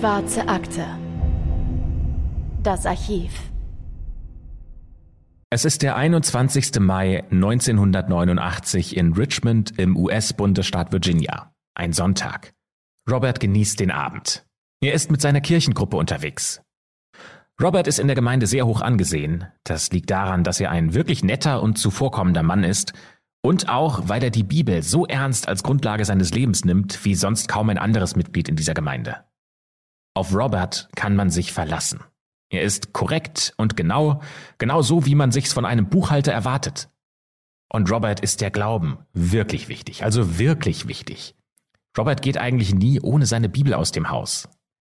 Schwarze Akte. Das Archiv. Es ist der 21. Mai 1989 in Richmond im US-Bundesstaat Virginia. Ein Sonntag. Robert genießt den Abend. Er ist mit seiner Kirchengruppe unterwegs. Robert ist in der Gemeinde sehr hoch angesehen. Das liegt daran, dass er ein wirklich netter und zuvorkommender Mann ist und auch, weil er die Bibel so ernst als Grundlage seines Lebens nimmt, wie sonst kaum ein anderes Mitglied in dieser Gemeinde. Auf Robert kann man sich verlassen. Er ist korrekt und genau, genau so, wie man sich's von einem Buchhalter erwartet. Und Robert ist der Glauben wirklich wichtig, also wirklich wichtig. Robert geht eigentlich nie ohne seine Bibel aus dem Haus.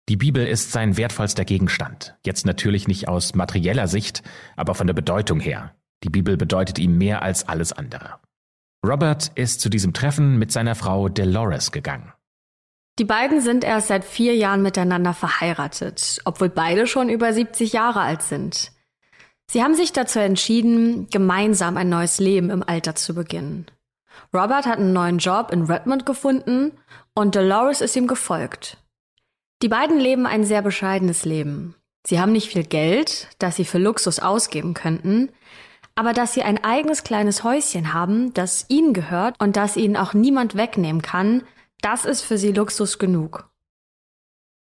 Die Bibel ist sein wertvollster Gegenstand. Jetzt natürlich nicht aus materieller Sicht, aber von der Bedeutung her. Die Bibel bedeutet ihm mehr als alles andere. Robert ist zu diesem Treffen mit seiner Frau Dolores gegangen. Die beiden sind erst seit vier Jahren miteinander verheiratet, obwohl beide schon über 70 Jahre alt sind. Sie haben sich dazu entschieden, gemeinsam ein neues Leben im Alter zu beginnen. Robert hat einen neuen Job in Redmond gefunden und Dolores ist ihm gefolgt. Die beiden leben ein sehr bescheidenes Leben. Sie haben nicht viel Geld, das sie für Luxus ausgeben könnten, aber dass sie ein eigenes kleines Häuschen haben, das ihnen gehört und das ihnen auch niemand wegnehmen kann, das ist für sie Luxus genug.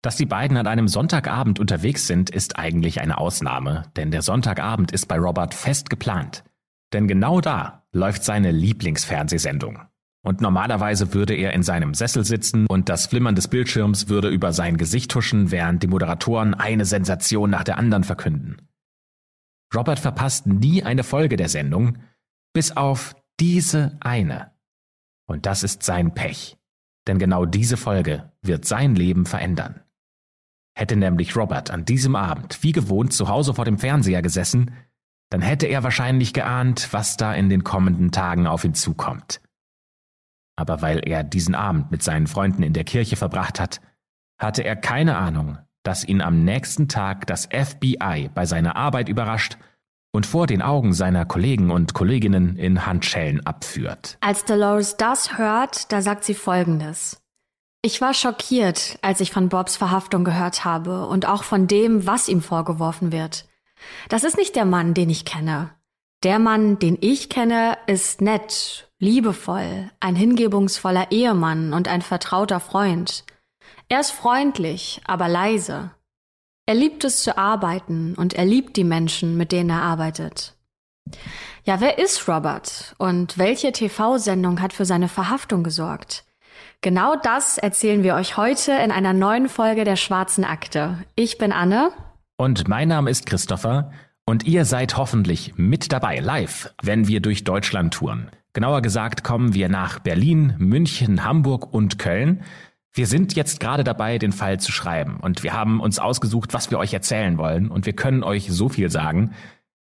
Dass die beiden an einem Sonntagabend unterwegs sind, ist eigentlich eine Ausnahme, denn der Sonntagabend ist bei Robert fest geplant. Denn genau da läuft seine Lieblingsfernsehsendung. Und normalerweise würde er in seinem Sessel sitzen und das Flimmern des Bildschirms würde über sein Gesicht huschen, während die Moderatoren eine Sensation nach der anderen verkünden. Robert verpasst nie eine Folge der Sendung, bis auf diese eine. Und das ist sein Pech. Denn genau diese Folge wird sein Leben verändern. Hätte nämlich Robert an diesem Abend wie gewohnt zu Hause vor dem Fernseher gesessen, dann hätte er wahrscheinlich geahnt, was da in den kommenden Tagen auf ihn zukommt aber weil er diesen Abend mit seinen Freunden in der Kirche verbracht hat, hatte er keine Ahnung, dass ihn am nächsten Tag das FBI bei seiner Arbeit überrascht und vor den Augen seiner Kollegen und Kolleginnen in Handschellen abführt. Als Dolores das hört, da sagt sie Folgendes. Ich war schockiert, als ich von Bobs Verhaftung gehört habe und auch von dem, was ihm vorgeworfen wird. Das ist nicht der Mann, den ich kenne. Der Mann, den ich kenne, ist nett, liebevoll, ein hingebungsvoller Ehemann und ein vertrauter Freund. Er ist freundlich, aber leise. Er liebt es zu arbeiten und er liebt die Menschen, mit denen er arbeitet. Ja, wer ist Robert und welche TV-Sendung hat für seine Verhaftung gesorgt? Genau das erzählen wir euch heute in einer neuen Folge der Schwarzen Akte. Ich bin Anne. Und mein Name ist Christopher. Und ihr seid hoffentlich mit dabei, live, wenn wir durch Deutschland touren. Genauer gesagt kommen wir nach Berlin, München, Hamburg und Köln. Wir sind jetzt gerade dabei, den Fall zu schreiben und wir haben uns ausgesucht, was wir euch erzählen wollen und wir können euch so viel sagen.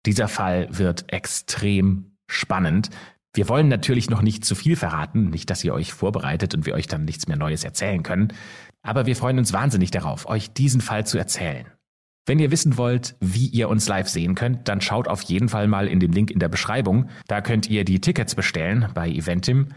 Dieser Fall wird extrem spannend. Wir wollen natürlich noch nicht zu viel verraten, nicht, dass ihr euch vorbereitet und wir euch dann nichts mehr Neues erzählen können, aber wir freuen uns wahnsinnig darauf, euch diesen Fall zu erzählen. Wenn ihr wissen wollt, wie ihr uns live sehen könnt, dann schaut auf jeden Fall mal in den Link in der Beschreibung. Da könnt ihr die Tickets bestellen bei Eventim.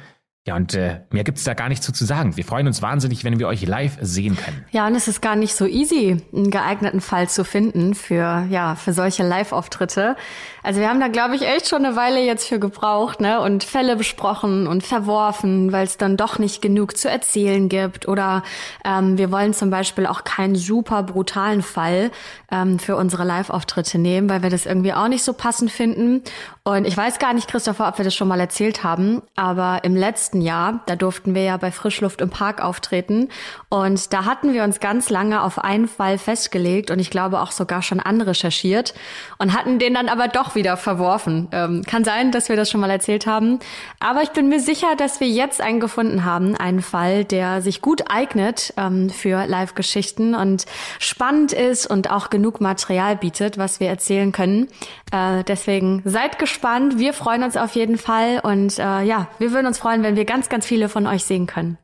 Ja, und äh, mehr gibt's da gar nicht so zu sagen. Wir freuen uns wahnsinnig, wenn wir euch live sehen können. Ja, und es ist gar nicht so easy, einen geeigneten Fall zu finden für, ja, für solche Live-Auftritte. Also wir haben da, glaube ich, echt schon eine Weile jetzt für gebraucht, ne? Und Fälle besprochen und verworfen, weil es dann doch nicht genug zu erzählen gibt. Oder ähm, wir wollen zum Beispiel auch keinen super brutalen Fall ähm, für unsere Live-Auftritte nehmen, weil wir das irgendwie auch nicht so passend finden. Und ich weiß gar nicht, Christopher, ob wir das schon mal erzählt haben, aber im letzten Jahr, da durften wir ja bei Frischluft im Park auftreten. Und da hatten wir uns ganz lange auf einen Fall festgelegt und ich glaube auch sogar schon anrecherchiert und hatten den dann aber doch wieder verworfen. Ähm, kann sein, dass wir das schon mal erzählt haben. Aber ich bin mir sicher, dass wir jetzt einen gefunden haben, einen Fall, der sich gut eignet ähm, für Live-Geschichten und spannend ist und auch genug Material bietet, was wir erzählen können. Äh, deswegen seid gespannt. Wir freuen uns auf jeden Fall und äh, ja, wir würden uns freuen, wenn wir ganz, ganz viele von euch sehen können.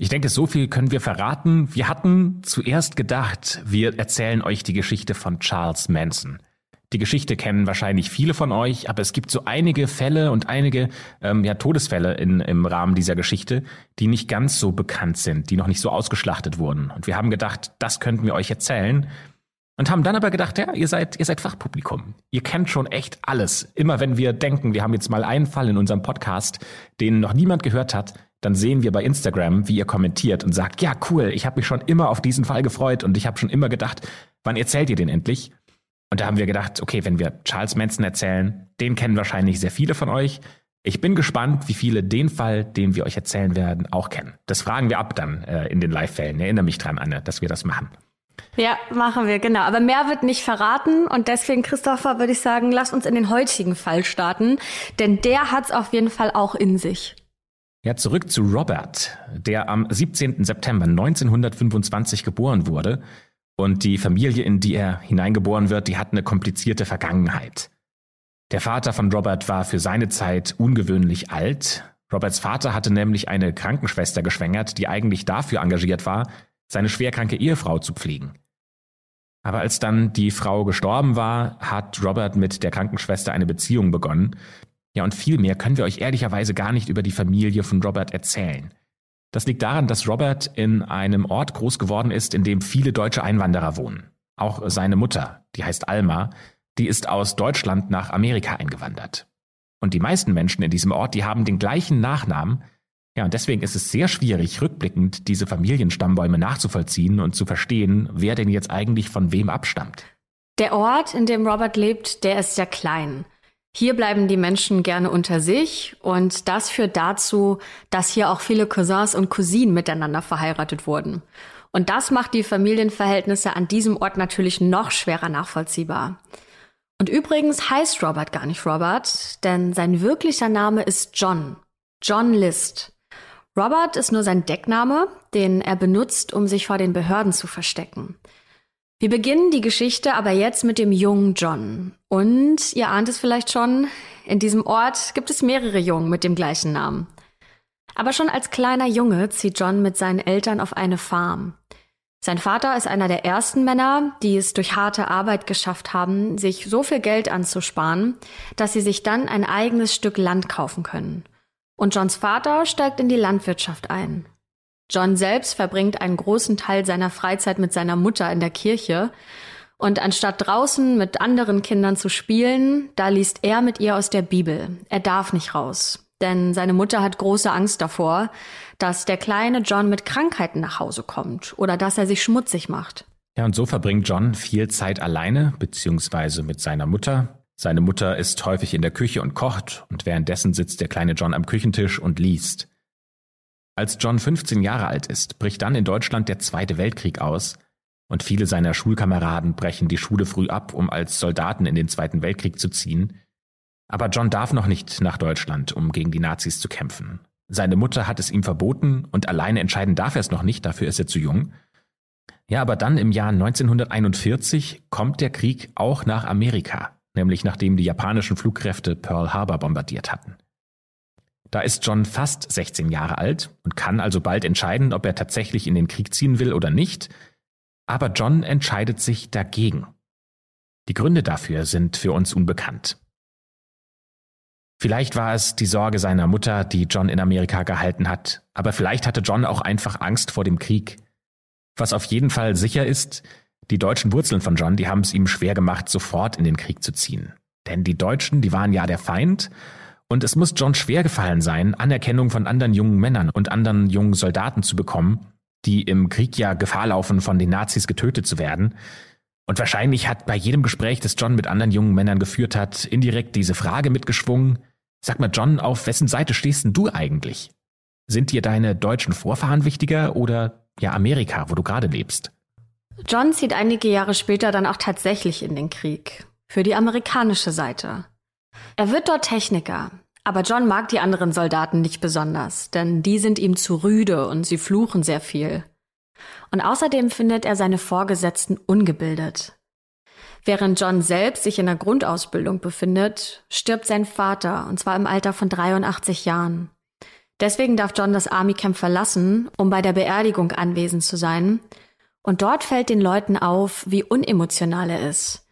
Ich denke, so viel können wir verraten. Wir hatten zuerst gedacht, wir erzählen euch die Geschichte von Charles Manson Die Geschichte kennen wahrscheinlich viele von euch, aber es gibt so einige Fälle und einige ähm, ja, Todesfälle in, im Rahmen dieser Geschichte, die nicht ganz so bekannt sind, die noch nicht so ausgeschlachtet wurden. Und wir haben gedacht, das könnten wir euch erzählen. Und haben dann aber gedacht, ja, ihr seid, ihr seid Fachpublikum. Ihr kennt schon echt alles. Immer wenn wir denken, wir haben jetzt mal einen Fall in unserem Podcast, den noch niemand gehört hat, dann sehen wir bei Instagram, wie ihr kommentiert und sagt, ja, cool, ich habe mich schon immer auf diesen Fall gefreut und ich habe schon immer gedacht, wann erzählt ihr den endlich? Und da haben wir gedacht, okay, wenn wir Charles Manson erzählen, den kennen wahrscheinlich sehr viele von euch. Ich bin gespannt, wie viele den Fall, den wir euch erzählen werden, auch kennen. Das fragen wir ab dann äh, in den Live-Fällen. Erinnere mich dran, Anne, dass wir das machen. Ja, machen wir, genau. Aber mehr wird nicht verraten. Und deswegen, Christopher, würde ich sagen, lass uns in den heutigen Fall starten. Denn der hat es auf jeden Fall auch in sich. Ja, zurück zu Robert, der am 17. September 1925 geboren wurde und die Familie, in die er hineingeboren wird, die hat eine komplizierte Vergangenheit. Der Vater von Robert war für seine Zeit ungewöhnlich alt. Roberts Vater hatte nämlich eine Krankenschwester geschwängert, die eigentlich dafür engagiert war, seine schwerkranke Ehefrau zu pflegen. Aber als dann die Frau gestorben war, hat Robert mit der Krankenschwester eine Beziehung begonnen. Ja, und viel mehr können wir euch ehrlicherweise gar nicht über die Familie von Robert erzählen. Das liegt daran, dass Robert in einem Ort groß geworden ist, in dem viele deutsche Einwanderer wohnen. Auch seine Mutter, die heißt Alma, die ist aus Deutschland nach Amerika eingewandert. Und die meisten Menschen in diesem Ort, die haben den gleichen Nachnamen. Ja, und deswegen ist es sehr schwierig, rückblickend diese Familienstammbäume nachzuvollziehen und zu verstehen, wer denn jetzt eigentlich von wem abstammt. Der Ort, in dem Robert lebt, der ist sehr klein. Hier bleiben die Menschen gerne unter sich und das führt dazu, dass hier auch viele Cousins und Cousinen miteinander verheiratet wurden. Und das macht die Familienverhältnisse an diesem Ort natürlich noch schwerer nachvollziehbar. Und übrigens heißt Robert gar nicht Robert, denn sein wirklicher Name ist John. John List. Robert ist nur sein Deckname, den er benutzt, um sich vor den Behörden zu verstecken. Wir beginnen die Geschichte aber jetzt mit dem jungen John. Und ihr ahnt es vielleicht schon, in diesem Ort gibt es mehrere Jungen mit dem gleichen Namen. Aber schon als kleiner Junge zieht John mit seinen Eltern auf eine Farm. Sein Vater ist einer der ersten Männer, die es durch harte Arbeit geschafft haben, sich so viel Geld anzusparen, dass sie sich dann ein eigenes Stück Land kaufen können. Und Johns Vater steigt in die Landwirtschaft ein. John selbst verbringt einen großen Teil seiner Freizeit mit seiner Mutter in der Kirche. Und anstatt draußen mit anderen Kindern zu spielen, da liest er mit ihr aus der Bibel. Er darf nicht raus. Denn seine Mutter hat große Angst davor, dass der kleine John mit Krankheiten nach Hause kommt oder dass er sich schmutzig macht. Ja, und so verbringt John viel Zeit alleine, beziehungsweise mit seiner Mutter. Seine Mutter ist häufig in der Küche und kocht, und währenddessen sitzt der kleine John am Küchentisch und liest. Als John 15 Jahre alt ist, bricht dann in Deutschland der Zweite Weltkrieg aus und viele seiner Schulkameraden brechen die Schule früh ab, um als Soldaten in den Zweiten Weltkrieg zu ziehen. Aber John darf noch nicht nach Deutschland, um gegen die Nazis zu kämpfen. Seine Mutter hat es ihm verboten und alleine entscheiden darf er es noch nicht, dafür ist er zu jung. Ja, aber dann im Jahr 1941 kommt der Krieg auch nach Amerika, nämlich nachdem die japanischen Flugkräfte Pearl Harbor bombardiert hatten. Da ist John fast 16 Jahre alt und kann also bald entscheiden, ob er tatsächlich in den Krieg ziehen will oder nicht. Aber John entscheidet sich dagegen. Die Gründe dafür sind für uns unbekannt. Vielleicht war es die Sorge seiner Mutter, die John in Amerika gehalten hat, aber vielleicht hatte John auch einfach Angst vor dem Krieg. Was auf jeden Fall sicher ist, die deutschen Wurzeln von John, die haben es ihm schwer gemacht, sofort in den Krieg zu ziehen. Denn die Deutschen, die waren ja der Feind und es muss John schwer gefallen sein, Anerkennung von anderen jungen Männern und anderen jungen Soldaten zu bekommen, die im Krieg ja Gefahr laufen, von den Nazis getötet zu werden. Und wahrscheinlich hat bei jedem Gespräch, das John mit anderen jungen Männern geführt hat, indirekt diese Frage mitgeschwungen. Sag mal, John, auf wessen Seite stehst denn du eigentlich? Sind dir deine deutschen Vorfahren wichtiger oder ja Amerika, wo du gerade lebst? John zieht einige Jahre später dann auch tatsächlich in den Krieg. Für die amerikanische Seite. Er wird dort Techniker, aber John mag die anderen Soldaten nicht besonders, denn die sind ihm zu rüde und sie fluchen sehr viel. Und außerdem findet er seine Vorgesetzten ungebildet. Während John selbst sich in der Grundausbildung befindet, stirbt sein Vater, und zwar im Alter von 83 Jahren. Deswegen darf John das Army Camp verlassen, um bei der Beerdigung anwesend zu sein. Und dort fällt den Leuten auf, wie unemotional er ist.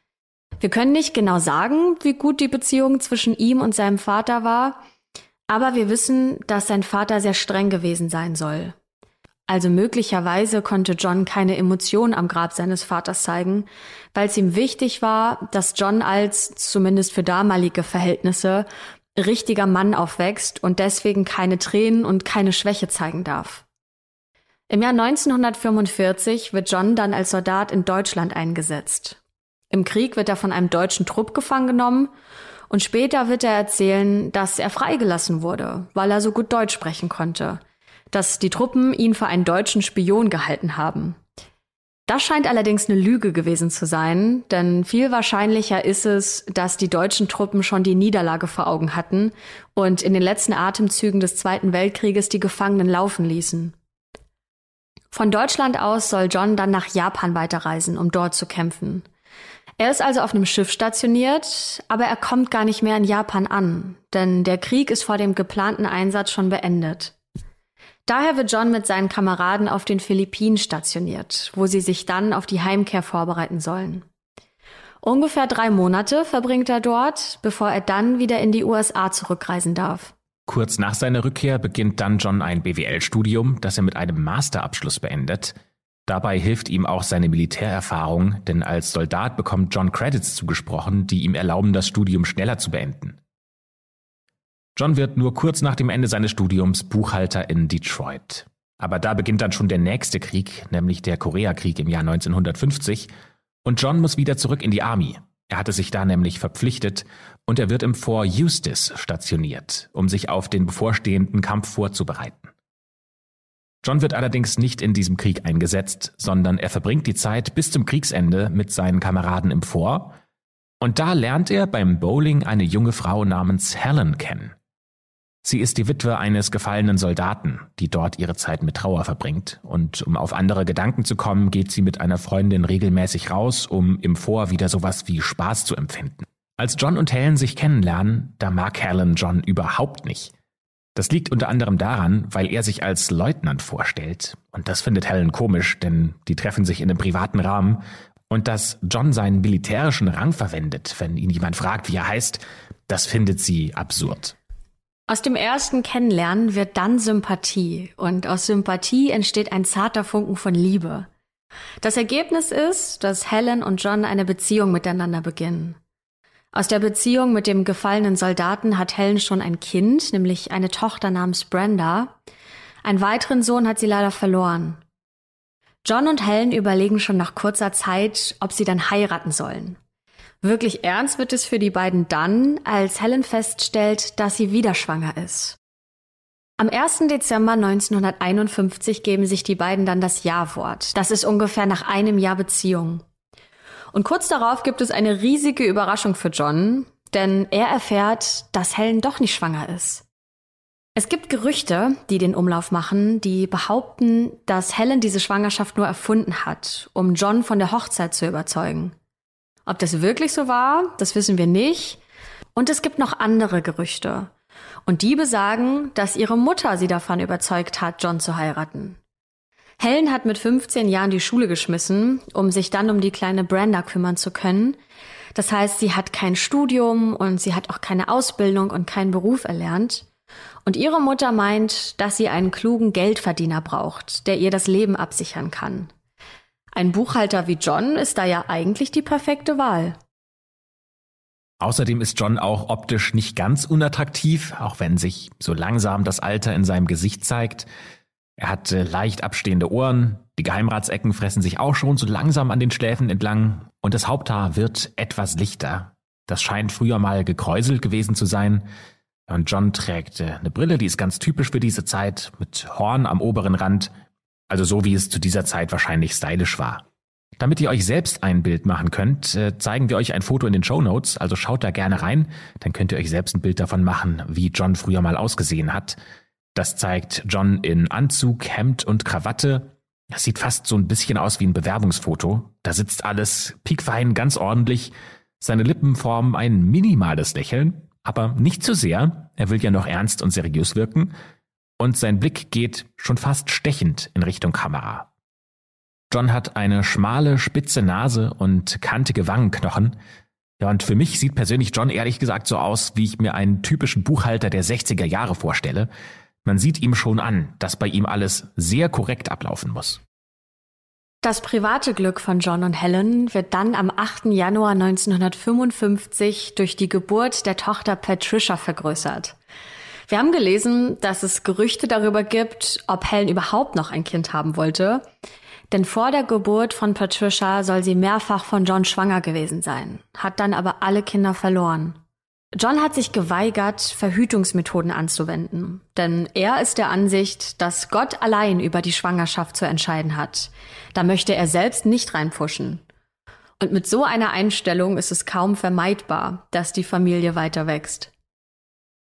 Wir können nicht genau sagen, wie gut die Beziehung zwischen ihm und seinem Vater war, aber wir wissen, dass sein Vater sehr streng gewesen sein soll. Also möglicherweise konnte John keine Emotion am Grab seines Vaters zeigen, weil es ihm wichtig war, dass John als, zumindest für damalige Verhältnisse, richtiger Mann aufwächst und deswegen keine Tränen und keine Schwäche zeigen darf. Im Jahr 1945 wird John dann als Soldat in Deutschland eingesetzt. Im Krieg wird er von einem deutschen Trupp gefangen genommen und später wird er erzählen, dass er freigelassen wurde, weil er so gut Deutsch sprechen konnte, dass die Truppen ihn für einen deutschen Spion gehalten haben. Das scheint allerdings eine Lüge gewesen zu sein, denn viel wahrscheinlicher ist es, dass die deutschen Truppen schon die Niederlage vor Augen hatten und in den letzten Atemzügen des Zweiten Weltkrieges die Gefangenen laufen ließen. Von Deutschland aus soll John dann nach Japan weiterreisen, um dort zu kämpfen. Er ist also auf einem Schiff stationiert, aber er kommt gar nicht mehr in Japan an, denn der Krieg ist vor dem geplanten Einsatz schon beendet. Daher wird John mit seinen Kameraden auf den Philippinen stationiert, wo sie sich dann auf die Heimkehr vorbereiten sollen. Ungefähr drei Monate verbringt er dort, bevor er dann wieder in die USA zurückreisen darf. Kurz nach seiner Rückkehr beginnt dann John ein BWL-Studium, das er mit einem Masterabschluss beendet. Dabei hilft ihm auch seine Militärerfahrung, denn als Soldat bekommt John Credits zugesprochen, die ihm erlauben, das Studium schneller zu beenden. John wird nur kurz nach dem Ende seines Studiums Buchhalter in Detroit. Aber da beginnt dann schon der nächste Krieg, nämlich der Koreakrieg im Jahr 1950, und John muss wieder zurück in die Army. Er hatte sich da nämlich verpflichtet und er wird im Fort Eustis stationiert, um sich auf den bevorstehenden Kampf vorzubereiten. John wird allerdings nicht in diesem Krieg eingesetzt, sondern er verbringt die Zeit bis zum Kriegsende mit seinen Kameraden im Fort und da lernt er beim Bowling eine junge Frau namens Helen kennen. Sie ist die Witwe eines gefallenen Soldaten, die dort ihre Zeit mit Trauer verbringt. Und um auf andere Gedanken zu kommen, geht sie mit einer Freundin regelmäßig raus, um im Vor wieder sowas wie Spaß zu empfinden. Als John und Helen sich kennenlernen, da mag Helen John überhaupt nicht. Das liegt unter anderem daran, weil er sich als Leutnant vorstellt. Und das findet Helen komisch, denn die treffen sich in einem privaten Rahmen. Und dass John seinen militärischen Rang verwendet, wenn ihn jemand fragt, wie er heißt, das findet sie absurd. Aus dem ersten Kennenlernen wird dann Sympathie und aus Sympathie entsteht ein zarter Funken von Liebe. Das Ergebnis ist, dass Helen und John eine Beziehung miteinander beginnen. Aus der Beziehung mit dem gefallenen Soldaten hat Helen schon ein Kind, nämlich eine Tochter namens Brenda. Einen weiteren Sohn hat sie leider verloren. John und Helen überlegen schon nach kurzer Zeit, ob sie dann heiraten sollen. Wirklich ernst wird es für die beiden dann, als Helen feststellt, dass sie wieder schwanger ist. Am 1. Dezember 1951 geben sich die beiden dann das Ja-Wort. Das ist ungefähr nach einem Jahr Beziehung. Und kurz darauf gibt es eine riesige Überraschung für John, denn er erfährt, dass Helen doch nicht schwanger ist. Es gibt Gerüchte, die den Umlauf machen, die behaupten, dass Helen diese Schwangerschaft nur erfunden hat, um John von der Hochzeit zu überzeugen. Ob das wirklich so war, das wissen wir nicht. Und es gibt noch andere Gerüchte. Und die besagen, dass ihre Mutter sie davon überzeugt hat, John zu heiraten. Helen hat mit 15 Jahren die Schule geschmissen, um sich dann um die kleine Brenda kümmern zu können. Das heißt, sie hat kein Studium und sie hat auch keine Ausbildung und keinen Beruf erlernt. Und ihre Mutter meint, dass sie einen klugen Geldverdiener braucht, der ihr das Leben absichern kann. Ein Buchhalter wie John ist da ja eigentlich die perfekte Wahl. Außerdem ist John auch optisch nicht ganz unattraktiv, auch wenn sich so langsam das Alter in seinem Gesicht zeigt. Er hat äh, leicht abstehende Ohren, die Geheimratsecken fressen sich auch schon so langsam an den Schläfen entlang und das Haupthaar wird etwas lichter. Das scheint früher mal gekräuselt gewesen zu sein. Und John trägt äh, eine Brille, die ist ganz typisch für diese Zeit, mit Horn am oberen Rand, also so wie es zu dieser Zeit wahrscheinlich stylisch war. Damit ihr euch selbst ein Bild machen könnt, äh, zeigen wir euch ein Foto in den Show Notes, also schaut da gerne rein, dann könnt ihr euch selbst ein Bild davon machen, wie John früher mal ausgesehen hat. Das zeigt John in Anzug, Hemd und Krawatte. Das sieht fast so ein bisschen aus wie ein Bewerbungsfoto. Da sitzt alles piekfein, ganz ordentlich. Seine Lippen formen ein minimales Lächeln, aber nicht zu sehr. Er will ja noch ernst und seriös wirken und sein Blick geht schon fast stechend in Richtung Kamera. John hat eine schmale, spitze Nase und kantige Wangenknochen. Ja, und für mich sieht persönlich John ehrlich gesagt so aus, wie ich mir einen typischen Buchhalter der 60er Jahre vorstelle. Man sieht ihm schon an, dass bei ihm alles sehr korrekt ablaufen muss. Das private Glück von John und Helen wird dann am 8. Januar 1955 durch die Geburt der Tochter Patricia vergrößert. Wir haben gelesen, dass es Gerüchte darüber gibt, ob Helen überhaupt noch ein Kind haben wollte. Denn vor der Geburt von Patricia soll sie mehrfach von John schwanger gewesen sein, hat dann aber alle Kinder verloren. John hat sich geweigert, Verhütungsmethoden anzuwenden, denn er ist der Ansicht, dass Gott allein über die Schwangerschaft zu entscheiden hat. Da möchte er selbst nicht reinpfuschen. Und mit so einer Einstellung ist es kaum vermeidbar, dass die Familie weiter wächst.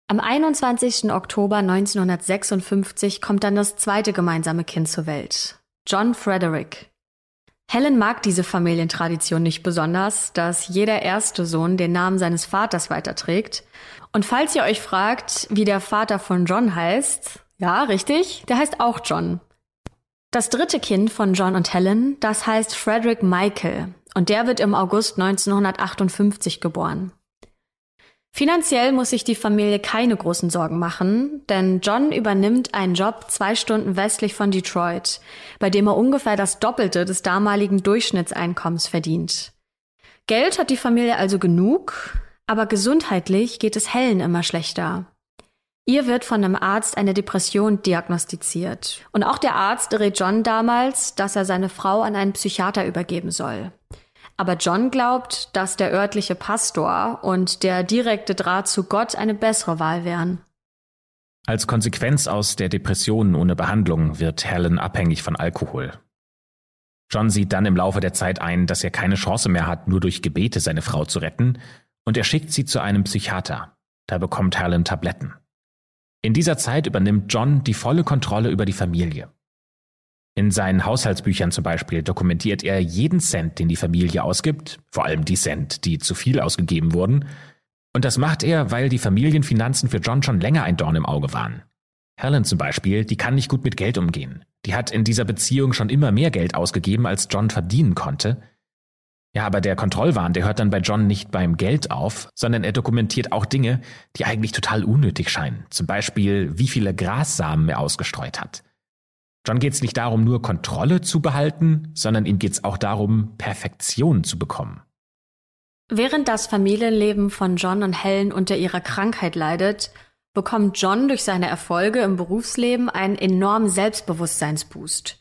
Am 21. Oktober 1956 kommt dann das zweite gemeinsame Kind zur Welt, John Frederick. Helen mag diese Familientradition nicht besonders, dass jeder erste Sohn den Namen seines Vaters weiterträgt. Und falls ihr euch fragt, wie der Vater von John heißt, ja, richtig, der heißt auch John. Das dritte Kind von John und Helen, das heißt Frederick Michael, und der wird im August 1958 geboren. Finanziell muss sich die Familie keine großen Sorgen machen, denn John übernimmt einen Job zwei Stunden westlich von Detroit, bei dem er ungefähr das Doppelte des damaligen Durchschnittseinkommens verdient. Geld hat die Familie also genug, aber gesundheitlich geht es Helen immer schlechter. Ihr wird von einem Arzt eine Depression diagnostiziert. Und auch der Arzt rät John damals, dass er seine Frau an einen Psychiater übergeben soll. Aber John glaubt, dass der örtliche Pastor und der direkte Draht zu Gott eine bessere Wahl wären. Als Konsequenz aus der Depression ohne Behandlung wird Helen abhängig von Alkohol. John sieht dann im Laufe der Zeit ein, dass er keine Chance mehr hat, nur durch Gebete seine Frau zu retten, und er schickt sie zu einem Psychiater. Da bekommt Helen Tabletten. In dieser Zeit übernimmt John die volle Kontrolle über die Familie. In seinen Haushaltsbüchern zum Beispiel dokumentiert er jeden Cent, den die Familie ausgibt, vor allem die Cent, die zu viel ausgegeben wurden. Und das macht er, weil die Familienfinanzen für John schon länger ein Dorn im Auge waren. Helen zum Beispiel, die kann nicht gut mit Geld umgehen. Die hat in dieser Beziehung schon immer mehr Geld ausgegeben, als John verdienen konnte. Ja, aber der Kontrollwahn, der hört dann bei John nicht beim Geld auf, sondern er dokumentiert auch Dinge, die eigentlich total unnötig scheinen. Zum Beispiel, wie viele Grassamen er ausgestreut hat. John geht es nicht darum, nur Kontrolle zu behalten, sondern ihm geht es auch darum, Perfektion zu bekommen. Während das Familienleben von John und Helen unter ihrer Krankheit leidet, bekommt John durch seine Erfolge im Berufsleben einen enormen Selbstbewusstseinsboost.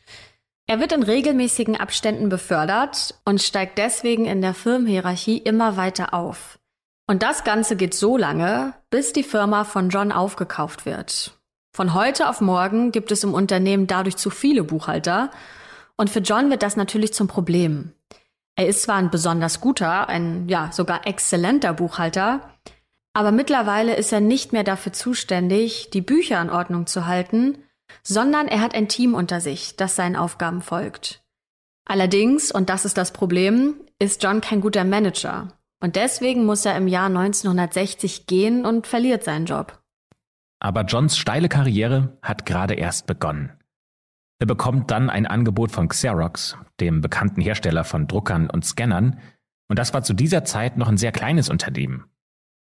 Er wird in regelmäßigen Abständen befördert und steigt deswegen in der Firmenhierarchie immer weiter auf. Und das Ganze geht so lange, bis die Firma von John aufgekauft wird. Von heute auf morgen gibt es im Unternehmen dadurch zu viele Buchhalter und für John wird das natürlich zum Problem. Er ist zwar ein besonders guter, ein ja sogar exzellenter Buchhalter, aber mittlerweile ist er nicht mehr dafür zuständig, die Bücher in Ordnung zu halten, sondern er hat ein Team unter sich, das seinen Aufgaben folgt. Allerdings, und das ist das Problem, ist John kein guter Manager. Und deswegen muss er im Jahr 1960 gehen und verliert seinen Job. Aber Johns steile Karriere hat gerade erst begonnen. Er bekommt dann ein Angebot von Xerox, dem bekannten Hersteller von Druckern und Scannern, und das war zu dieser Zeit noch ein sehr kleines Unternehmen.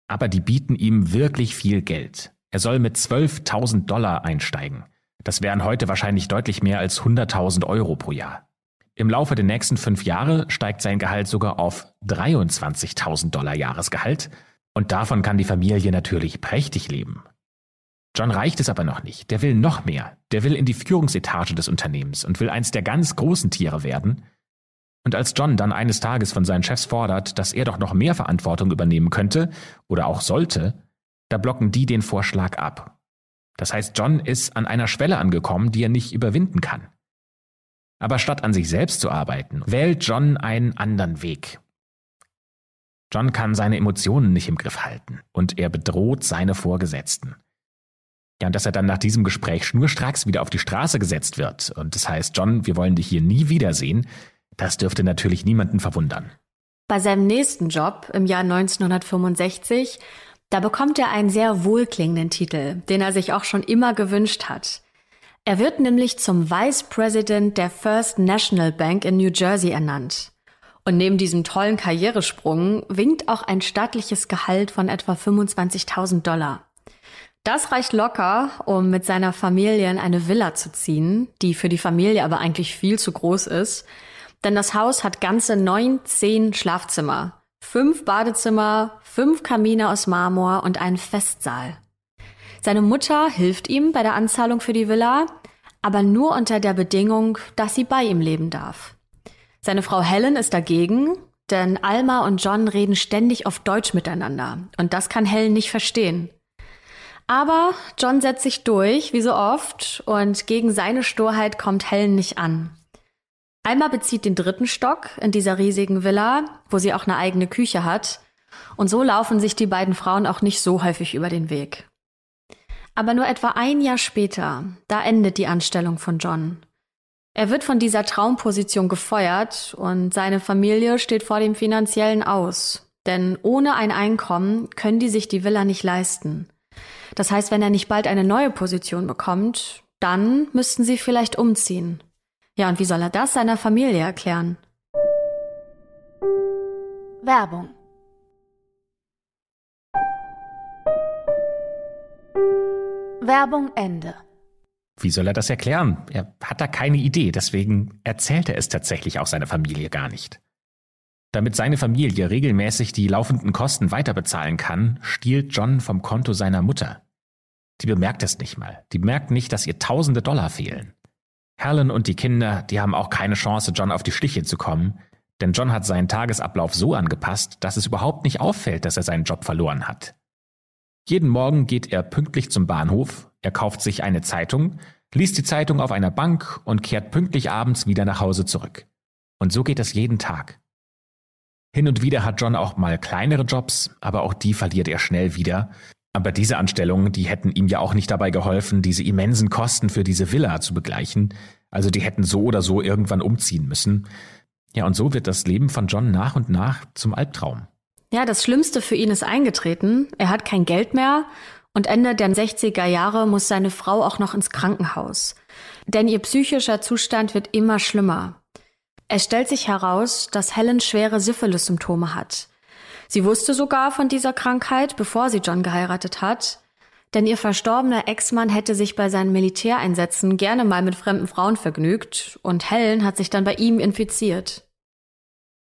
Aber die bieten ihm wirklich viel Geld. Er soll mit 12.000 Dollar einsteigen. Das wären heute wahrscheinlich deutlich mehr als 100.000 Euro pro Jahr. Im Laufe der nächsten fünf Jahre steigt sein Gehalt sogar auf 23.000 Dollar Jahresgehalt und davon kann die Familie natürlich prächtig leben. John reicht es aber noch nicht. Der will noch mehr. Der will in die Führungsetage des Unternehmens und will eins der ganz großen Tiere werden. Und als John dann eines Tages von seinen Chefs fordert, dass er doch noch mehr Verantwortung übernehmen könnte oder auch sollte, da blocken die den Vorschlag ab. Das heißt, John ist an einer Schwelle angekommen, die er nicht überwinden kann. Aber statt an sich selbst zu arbeiten, wählt John einen anderen Weg. John kann seine Emotionen nicht im Griff halten und er bedroht seine Vorgesetzten. Ja, und dass er dann nach diesem Gespräch schnurstracks wieder auf die Straße gesetzt wird. Und das heißt, John, wir wollen dich hier nie wiedersehen. Das dürfte natürlich niemanden verwundern. Bei seinem nächsten Job im Jahr 1965, da bekommt er einen sehr wohlklingenden Titel, den er sich auch schon immer gewünscht hat. Er wird nämlich zum Vice President der First National Bank in New Jersey ernannt. Und neben diesem tollen Karrieresprung winkt auch ein stattliches Gehalt von etwa 25.000 Dollar. Das reicht locker, um mit seiner Familie in eine Villa zu ziehen, die für die Familie aber eigentlich viel zu groß ist. Denn das Haus hat ganze 19 Schlafzimmer, fünf Badezimmer, fünf Kamine aus Marmor und einen Festsaal. Seine Mutter hilft ihm bei der Anzahlung für die Villa, aber nur unter der Bedingung, dass sie bei ihm leben darf. Seine Frau Helen ist dagegen, denn Alma und John reden ständig auf Deutsch miteinander und das kann Helen nicht verstehen. Aber John setzt sich durch, wie so oft, und gegen seine Sturheit kommt Helen nicht an. Alma bezieht den dritten Stock in dieser riesigen Villa, wo sie auch eine eigene Küche hat, und so laufen sich die beiden Frauen auch nicht so häufig über den Weg. Aber nur etwa ein Jahr später, da endet die Anstellung von John. Er wird von dieser Traumposition gefeuert und seine Familie steht vor dem finanziellen Aus. Denn ohne ein Einkommen können die sich die Villa nicht leisten. Das heißt, wenn er nicht bald eine neue Position bekommt, dann müssten sie vielleicht umziehen. Ja, und wie soll er das seiner Familie erklären? Werbung Werbung Ende. Wie soll er das erklären? Er hat da keine Idee, deswegen erzählt er es tatsächlich auch seiner Familie gar nicht. Damit seine Familie regelmäßig die laufenden Kosten weiterbezahlen kann, stiehlt John vom Konto seiner Mutter. Die bemerkt es nicht mal. Die merkt nicht, dass ihr tausende Dollar fehlen. Helen und die Kinder, die haben auch keine Chance, John auf die Stiche zu kommen, denn John hat seinen Tagesablauf so angepasst, dass es überhaupt nicht auffällt, dass er seinen Job verloren hat. Jeden Morgen geht er pünktlich zum Bahnhof, er kauft sich eine Zeitung, liest die Zeitung auf einer Bank und kehrt pünktlich abends wieder nach Hause zurück. Und so geht es jeden Tag. Hin und wieder hat John auch mal kleinere Jobs, aber auch die verliert er schnell wieder. Aber diese Anstellungen, die hätten ihm ja auch nicht dabei geholfen, diese immensen Kosten für diese Villa zu begleichen. Also die hätten so oder so irgendwann umziehen müssen. Ja, und so wird das Leben von John nach und nach zum Albtraum. Ja, das Schlimmste für ihn ist eingetreten. Er hat kein Geld mehr und Ende der 60er Jahre muss seine Frau auch noch ins Krankenhaus. Denn ihr psychischer Zustand wird immer schlimmer. Es stellt sich heraus, dass Helen schwere Syphilis-Symptome hat. Sie wusste sogar von dieser Krankheit, bevor sie John geheiratet hat, denn ihr verstorbener Ex-Mann hätte sich bei seinen Militäreinsätzen gerne mal mit fremden Frauen vergnügt und Helen hat sich dann bei ihm infiziert.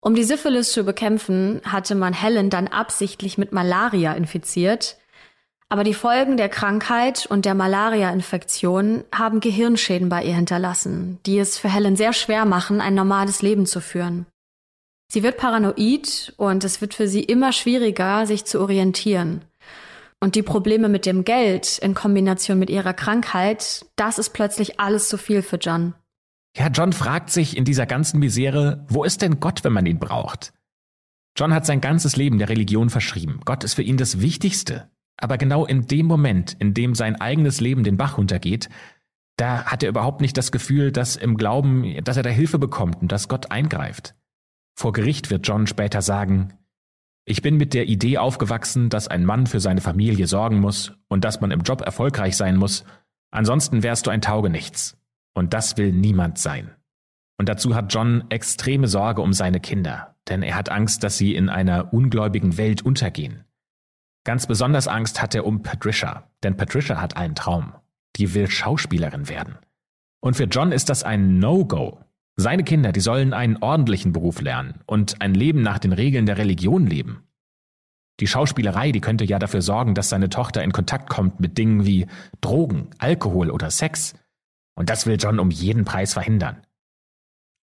Um die Syphilis zu bekämpfen, hatte man Helen dann absichtlich mit Malaria infiziert. Aber die Folgen der Krankheit und der Malaria-Infektion haben Gehirnschäden bei ihr hinterlassen, die es für Helen sehr schwer machen, ein normales Leben zu führen. Sie wird paranoid und es wird für sie immer schwieriger, sich zu orientieren. Und die Probleme mit dem Geld in Kombination mit ihrer Krankheit, das ist plötzlich alles zu viel für John. Ja, John fragt sich in dieser ganzen Misere, wo ist denn Gott, wenn man ihn braucht? John hat sein ganzes Leben der Religion verschrieben. Gott ist für ihn das Wichtigste. Aber genau in dem Moment, in dem sein eigenes Leben den Bach runtergeht, da hat er überhaupt nicht das Gefühl, dass im Glauben, dass er da Hilfe bekommt und dass Gott eingreift. Vor Gericht wird John später sagen, ich bin mit der Idee aufgewachsen, dass ein Mann für seine Familie sorgen muss und dass man im Job erfolgreich sein muss, ansonsten wärst du ein Taugenichts. Und das will niemand sein. Und dazu hat John extreme Sorge um seine Kinder, denn er hat Angst, dass sie in einer ungläubigen Welt untergehen. Ganz besonders Angst hat er um Patricia, denn Patricia hat einen Traum. Die will Schauspielerin werden. Und für John ist das ein No-Go. Seine Kinder, die sollen einen ordentlichen Beruf lernen und ein Leben nach den Regeln der Religion leben. Die Schauspielerei, die könnte ja dafür sorgen, dass seine Tochter in Kontakt kommt mit Dingen wie Drogen, Alkohol oder Sex. Und das will John um jeden Preis verhindern.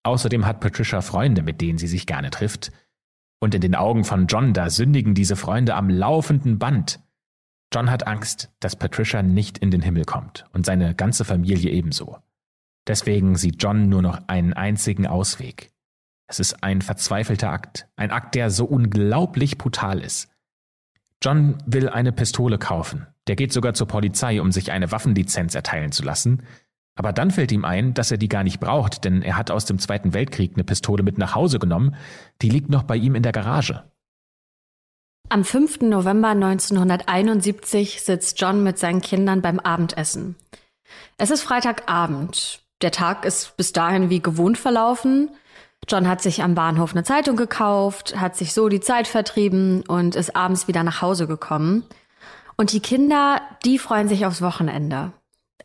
Außerdem hat Patricia Freunde, mit denen sie sich gerne trifft. Und in den Augen von John, da sündigen diese Freunde am laufenden Band. John hat Angst, dass Patricia nicht in den Himmel kommt und seine ganze Familie ebenso. Deswegen sieht John nur noch einen einzigen Ausweg. Es ist ein verzweifelter Akt, ein Akt, der so unglaublich brutal ist. John will eine Pistole kaufen. Der geht sogar zur Polizei, um sich eine Waffenlizenz erteilen zu lassen, aber dann fällt ihm ein, dass er die gar nicht braucht, denn er hat aus dem Zweiten Weltkrieg eine Pistole mit nach Hause genommen, die liegt noch bei ihm in der Garage. Am 5. November 1971 sitzt John mit seinen Kindern beim Abendessen. Es ist Freitagabend. Der Tag ist bis dahin wie gewohnt verlaufen. John hat sich am Bahnhof eine Zeitung gekauft, hat sich so die Zeit vertrieben und ist abends wieder nach Hause gekommen. Und die Kinder, die freuen sich aufs Wochenende.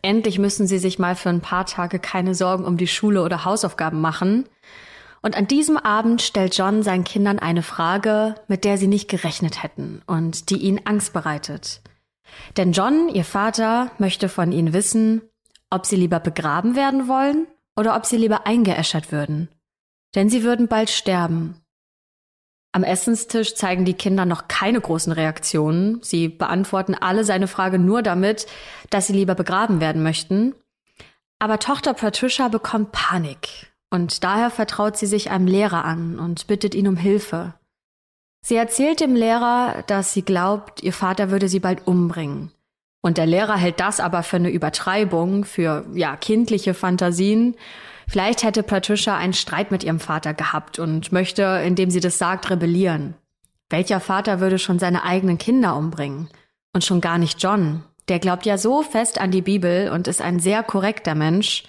Endlich müssen sie sich mal für ein paar Tage keine Sorgen um die Schule oder Hausaufgaben machen. Und an diesem Abend stellt John seinen Kindern eine Frage, mit der sie nicht gerechnet hätten und die ihnen Angst bereitet. Denn John, ihr Vater, möchte von ihnen wissen, ob sie lieber begraben werden wollen oder ob sie lieber eingeäschert würden. Denn sie würden bald sterben. Am Essenstisch zeigen die Kinder noch keine großen Reaktionen. Sie beantworten alle seine Frage nur damit, dass sie lieber begraben werden möchten. Aber Tochter Patricia bekommt Panik und daher vertraut sie sich einem Lehrer an und bittet ihn um Hilfe. Sie erzählt dem Lehrer, dass sie glaubt, ihr Vater würde sie bald umbringen. Und der Lehrer hält das aber für eine Übertreibung, für ja kindliche Fantasien. Vielleicht hätte Patricia einen Streit mit ihrem Vater gehabt und möchte, indem sie das sagt, rebellieren. Welcher Vater würde schon seine eigenen Kinder umbringen? Und schon gar nicht John. Der glaubt ja so fest an die Bibel und ist ein sehr korrekter Mensch.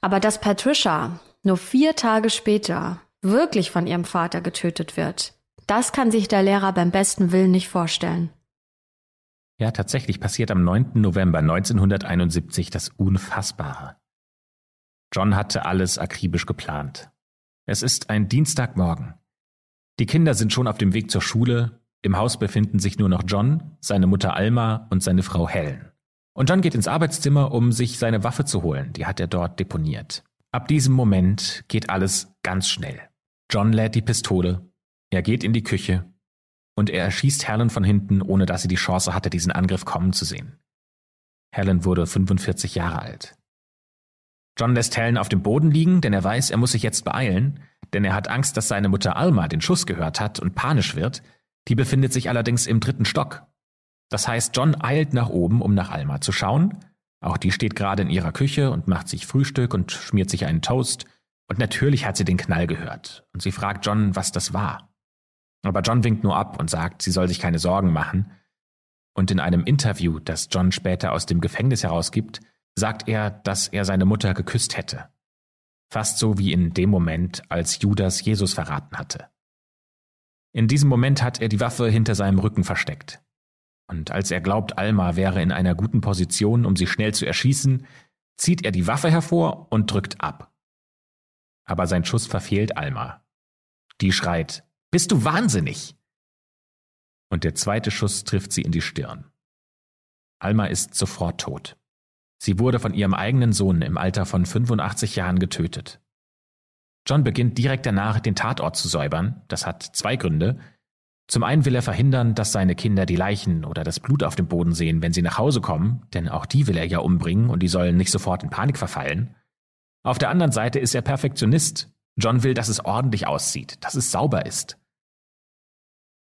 Aber dass Patricia, nur vier Tage später wirklich von ihrem Vater getötet wird, das kann sich der Lehrer beim besten Willen nicht vorstellen. Ja, tatsächlich passiert am 9. November 1971 das Unfassbare. John hatte alles akribisch geplant. Es ist ein Dienstagmorgen. Die Kinder sind schon auf dem Weg zur Schule, im Haus befinden sich nur noch John, seine Mutter Alma und seine Frau Helen. Und John geht ins Arbeitszimmer, um sich seine Waffe zu holen, die hat er dort deponiert. Ab diesem Moment geht alles ganz schnell. John lädt die Pistole, er geht in die Küche und er erschießt Helen von hinten, ohne dass sie die Chance hatte, diesen Angriff kommen zu sehen. Helen wurde 45 Jahre alt. John lässt Helen auf dem Boden liegen, denn er weiß, er muss sich jetzt beeilen, denn er hat Angst, dass seine Mutter Alma den Schuss gehört hat und panisch wird. Die befindet sich allerdings im dritten Stock. Das heißt, John eilt nach oben, um nach Alma zu schauen, auch die steht gerade in ihrer Küche und macht sich Frühstück und schmiert sich einen Toast. Und natürlich hat sie den Knall gehört. Und sie fragt John, was das war. Aber John winkt nur ab und sagt, sie soll sich keine Sorgen machen. Und in einem Interview, das John später aus dem Gefängnis herausgibt, sagt er, dass er seine Mutter geküsst hätte. Fast so wie in dem Moment, als Judas Jesus verraten hatte. In diesem Moment hat er die Waffe hinter seinem Rücken versteckt. Und als er glaubt, Alma wäre in einer guten Position, um sie schnell zu erschießen, zieht er die Waffe hervor und drückt ab. Aber sein Schuss verfehlt Alma. Die schreit, Bist du wahnsinnig? Und der zweite Schuss trifft sie in die Stirn. Alma ist sofort tot. Sie wurde von ihrem eigenen Sohn im Alter von 85 Jahren getötet. John beginnt direkt danach, den Tatort zu säubern. Das hat zwei Gründe. Zum einen will er verhindern, dass seine Kinder die Leichen oder das Blut auf dem Boden sehen, wenn sie nach Hause kommen, denn auch die will er ja umbringen und die sollen nicht sofort in Panik verfallen. Auf der anderen Seite ist er Perfektionist. John will, dass es ordentlich aussieht, dass es sauber ist.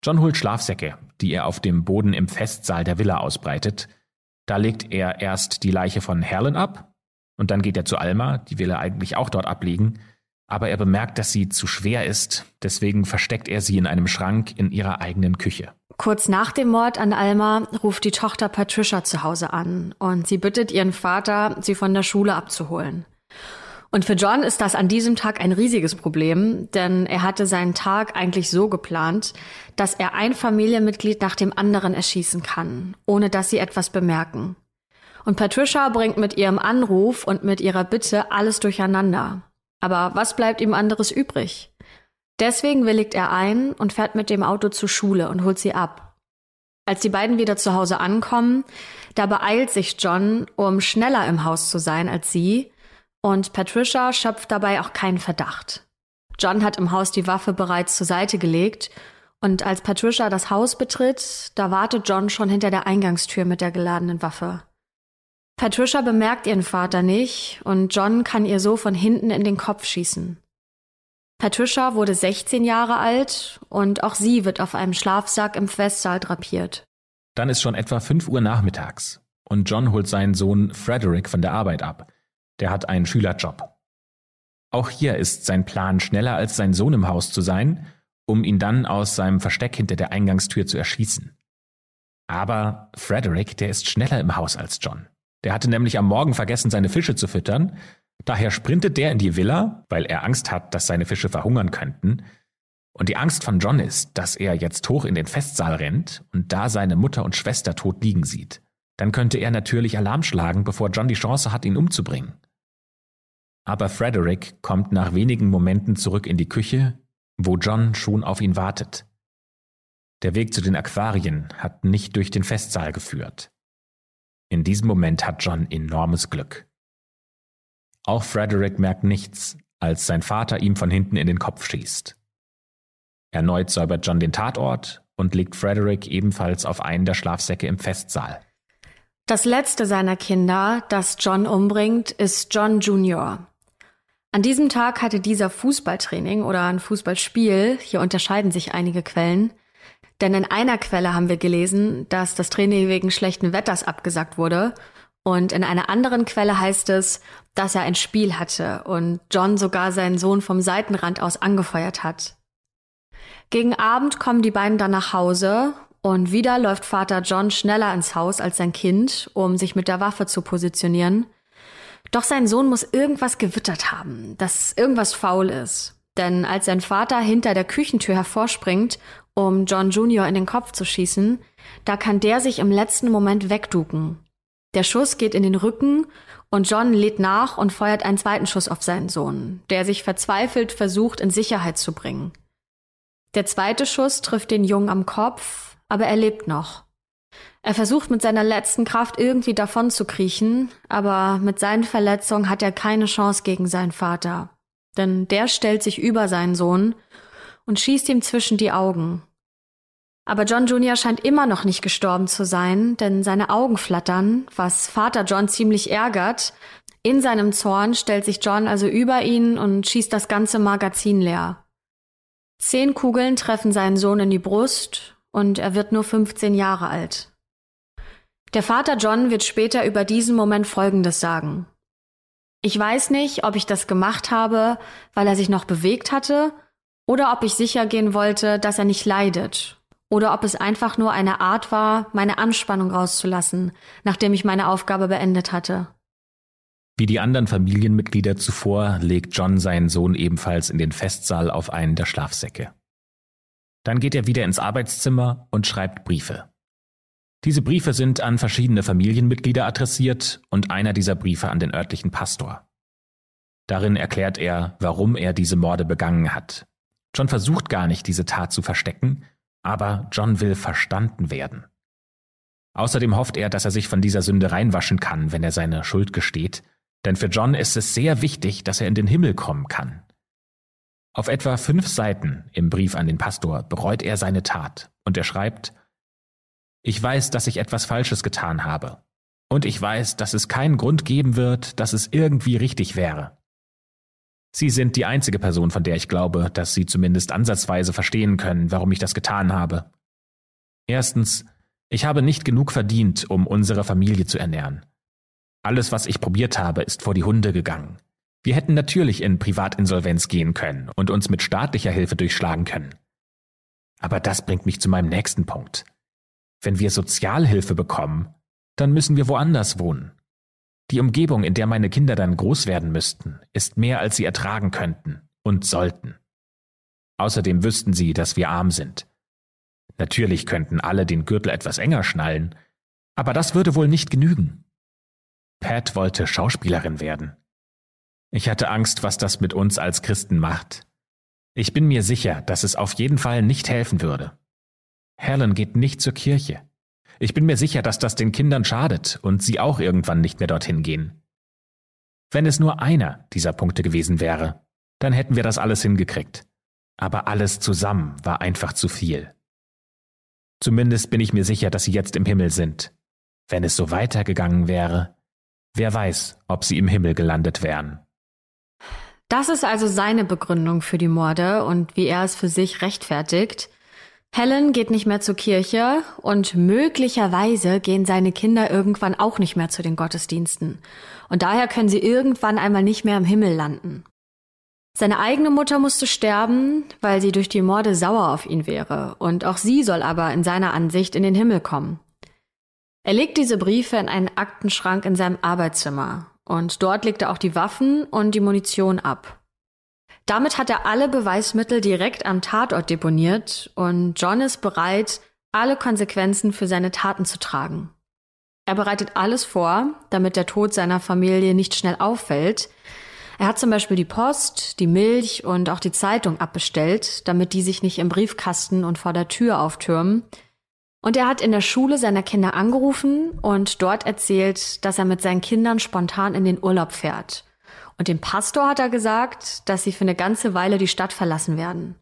John holt Schlafsäcke, die er auf dem Boden im Festsaal der Villa ausbreitet. Da legt er erst die Leiche von Herlen ab und dann geht er zu Alma, die will er eigentlich auch dort ablegen, aber er bemerkt, dass sie zu schwer ist, deswegen versteckt er sie in einem Schrank in ihrer eigenen Küche. Kurz nach dem Mord an Alma ruft die Tochter Patricia zu Hause an und sie bittet ihren Vater, sie von der Schule abzuholen. Und für John ist das an diesem Tag ein riesiges Problem, denn er hatte seinen Tag eigentlich so geplant, dass er ein Familienmitglied nach dem anderen erschießen kann, ohne dass sie etwas bemerken. Und Patricia bringt mit ihrem Anruf und mit ihrer Bitte alles durcheinander. Aber was bleibt ihm anderes übrig? Deswegen willigt er ein und fährt mit dem Auto zur Schule und holt sie ab. Als die beiden wieder zu Hause ankommen, da beeilt sich John, um schneller im Haus zu sein als sie, und Patricia schöpft dabei auch keinen Verdacht. John hat im Haus die Waffe bereits zur Seite gelegt, und als Patricia das Haus betritt, da wartet John schon hinter der Eingangstür mit der geladenen Waffe. Patricia bemerkt ihren Vater nicht und John kann ihr so von hinten in den Kopf schießen. Patricia wurde 16 Jahre alt und auch sie wird auf einem Schlafsack im Festsaal drapiert. Dann ist schon etwa 5 Uhr nachmittags und John holt seinen Sohn Frederick von der Arbeit ab. Der hat einen Schülerjob. Auch hier ist sein Plan schneller als sein Sohn im Haus zu sein, um ihn dann aus seinem Versteck hinter der Eingangstür zu erschießen. Aber Frederick, der ist schneller im Haus als John. Der hatte nämlich am Morgen vergessen, seine Fische zu füttern. Daher sprintet der in die Villa, weil er Angst hat, dass seine Fische verhungern könnten. Und die Angst von John ist, dass er jetzt hoch in den Festsaal rennt und da seine Mutter und Schwester tot liegen sieht. Dann könnte er natürlich Alarm schlagen, bevor John die Chance hat, ihn umzubringen. Aber Frederick kommt nach wenigen Momenten zurück in die Küche, wo John schon auf ihn wartet. Der Weg zu den Aquarien hat nicht durch den Festsaal geführt. In diesem Moment hat John enormes Glück. Auch Frederick merkt nichts, als sein Vater ihm von hinten in den Kopf schießt. Erneut säubert John den Tatort und legt Frederick ebenfalls auf einen der Schlafsäcke im Festsaal. Das letzte seiner Kinder, das John umbringt, ist John Jr. An diesem Tag hatte dieser Fußballtraining oder ein Fußballspiel, hier unterscheiden sich einige Quellen, denn in einer Quelle haben wir gelesen, dass das Training wegen schlechten Wetters abgesagt wurde und in einer anderen Quelle heißt es, dass er ein Spiel hatte und John sogar seinen Sohn vom Seitenrand aus angefeuert hat. Gegen Abend kommen die beiden dann nach Hause und wieder läuft Vater John schneller ins Haus als sein Kind, um sich mit der Waffe zu positionieren. Doch sein Sohn muss irgendwas gewittert haben, dass irgendwas faul ist. Denn als sein Vater hinter der Küchentür hervorspringt, um John Jr. in den Kopf zu schießen, da kann der sich im letzten Moment wegducken. Der Schuss geht in den Rücken und John lädt nach und feuert einen zweiten Schuss auf seinen Sohn, der sich verzweifelt versucht, in Sicherheit zu bringen. Der zweite Schuss trifft den Jungen am Kopf, aber er lebt noch. Er versucht mit seiner letzten Kraft irgendwie davon zu kriechen, aber mit seinen Verletzungen hat er keine Chance gegen seinen Vater. Denn der stellt sich über seinen Sohn und schießt ihm zwischen die Augen. Aber John Jr. scheint immer noch nicht gestorben zu sein, denn seine Augen flattern, was Vater John ziemlich ärgert. In seinem Zorn stellt sich John also über ihn und schießt das ganze Magazin leer. Zehn Kugeln treffen seinen Sohn in die Brust und er wird nur 15 Jahre alt. Der Vater John wird später über diesen Moment Folgendes sagen. Ich weiß nicht, ob ich das gemacht habe, weil er sich noch bewegt hatte, oder ob ich sicher gehen wollte, dass er nicht leidet oder ob es einfach nur eine Art war, meine Anspannung rauszulassen, nachdem ich meine Aufgabe beendet hatte. Wie die anderen Familienmitglieder zuvor legt John seinen Sohn ebenfalls in den Festsaal auf einen der Schlafsäcke. Dann geht er wieder ins Arbeitszimmer und schreibt Briefe. Diese Briefe sind an verschiedene Familienmitglieder adressiert und einer dieser Briefe an den örtlichen Pastor. Darin erklärt er, warum er diese Morde begangen hat. John versucht gar nicht, diese Tat zu verstecken, aber John will verstanden werden. Außerdem hofft er, dass er sich von dieser Sünde reinwaschen kann, wenn er seine Schuld gesteht, denn für John ist es sehr wichtig, dass er in den Himmel kommen kann. Auf etwa fünf Seiten im Brief an den Pastor bereut er seine Tat und er schreibt, Ich weiß, dass ich etwas Falsches getan habe. Und ich weiß, dass es keinen Grund geben wird, dass es irgendwie richtig wäre. Sie sind die einzige Person, von der ich glaube, dass Sie zumindest ansatzweise verstehen können, warum ich das getan habe. Erstens, ich habe nicht genug verdient, um unsere Familie zu ernähren. Alles, was ich probiert habe, ist vor die Hunde gegangen. Wir hätten natürlich in Privatinsolvenz gehen können und uns mit staatlicher Hilfe durchschlagen können. Aber das bringt mich zu meinem nächsten Punkt. Wenn wir Sozialhilfe bekommen, dann müssen wir woanders wohnen. Die Umgebung, in der meine Kinder dann groß werden müssten, ist mehr, als sie ertragen könnten und sollten. Außerdem wüssten sie, dass wir arm sind. Natürlich könnten alle den Gürtel etwas enger schnallen, aber das würde wohl nicht genügen. Pat wollte Schauspielerin werden. Ich hatte Angst, was das mit uns als Christen macht. Ich bin mir sicher, dass es auf jeden Fall nicht helfen würde. Helen geht nicht zur Kirche. Ich bin mir sicher, dass das den Kindern schadet und sie auch irgendwann nicht mehr dorthin gehen. Wenn es nur einer dieser Punkte gewesen wäre, dann hätten wir das alles hingekriegt. Aber alles zusammen war einfach zu viel. Zumindest bin ich mir sicher, dass sie jetzt im Himmel sind. Wenn es so weitergegangen wäre, wer weiß, ob sie im Himmel gelandet wären. Das ist also seine Begründung für die Morde und wie er es für sich rechtfertigt. Helen geht nicht mehr zur Kirche und möglicherweise gehen seine Kinder irgendwann auch nicht mehr zu den Gottesdiensten. Und daher können sie irgendwann einmal nicht mehr im Himmel landen. Seine eigene Mutter musste sterben, weil sie durch die Morde sauer auf ihn wäre, und auch sie soll aber in seiner Ansicht in den Himmel kommen. Er legt diese Briefe in einen Aktenschrank in seinem Arbeitszimmer, und dort legt er auch die Waffen und die Munition ab. Damit hat er alle Beweismittel direkt am Tatort deponiert und John ist bereit, alle Konsequenzen für seine Taten zu tragen. Er bereitet alles vor, damit der Tod seiner Familie nicht schnell auffällt. Er hat zum Beispiel die Post, die Milch und auch die Zeitung abbestellt, damit die sich nicht im Briefkasten und vor der Tür auftürmen. Und er hat in der Schule seiner Kinder angerufen und dort erzählt, dass er mit seinen Kindern spontan in den Urlaub fährt. Und dem Pastor hat er gesagt, dass sie für eine ganze Weile die Stadt verlassen werden.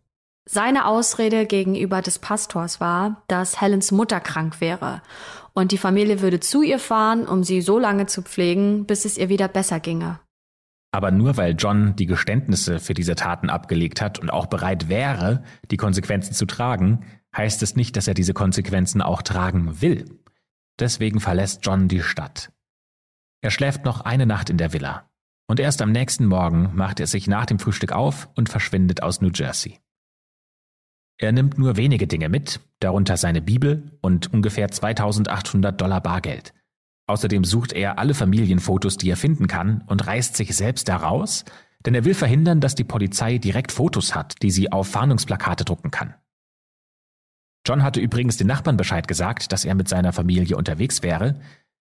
Seine Ausrede gegenüber des Pastors war, dass Helens Mutter krank wäre und die Familie würde zu ihr fahren, um sie so lange zu pflegen, bis es ihr wieder besser ginge. Aber nur weil John die Geständnisse für diese Taten abgelegt hat und auch bereit wäre, die Konsequenzen zu tragen, heißt es nicht, dass er diese Konsequenzen auch tragen will. Deswegen verlässt John die Stadt. Er schläft noch eine Nacht in der Villa. Und erst am nächsten Morgen macht er sich nach dem Frühstück auf und verschwindet aus New Jersey. Er nimmt nur wenige Dinge mit, darunter seine Bibel und ungefähr 2800 Dollar Bargeld. Außerdem sucht er alle Familienfotos, die er finden kann, und reißt sich selbst daraus, denn er will verhindern, dass die Polizei direkt Fotos hat, die sie auf Fahndungsplakate drucken kann. John hatte übrigens den Nachbarn Bescheid gesagt, dass er mit seiner Familie unterwegs wäre.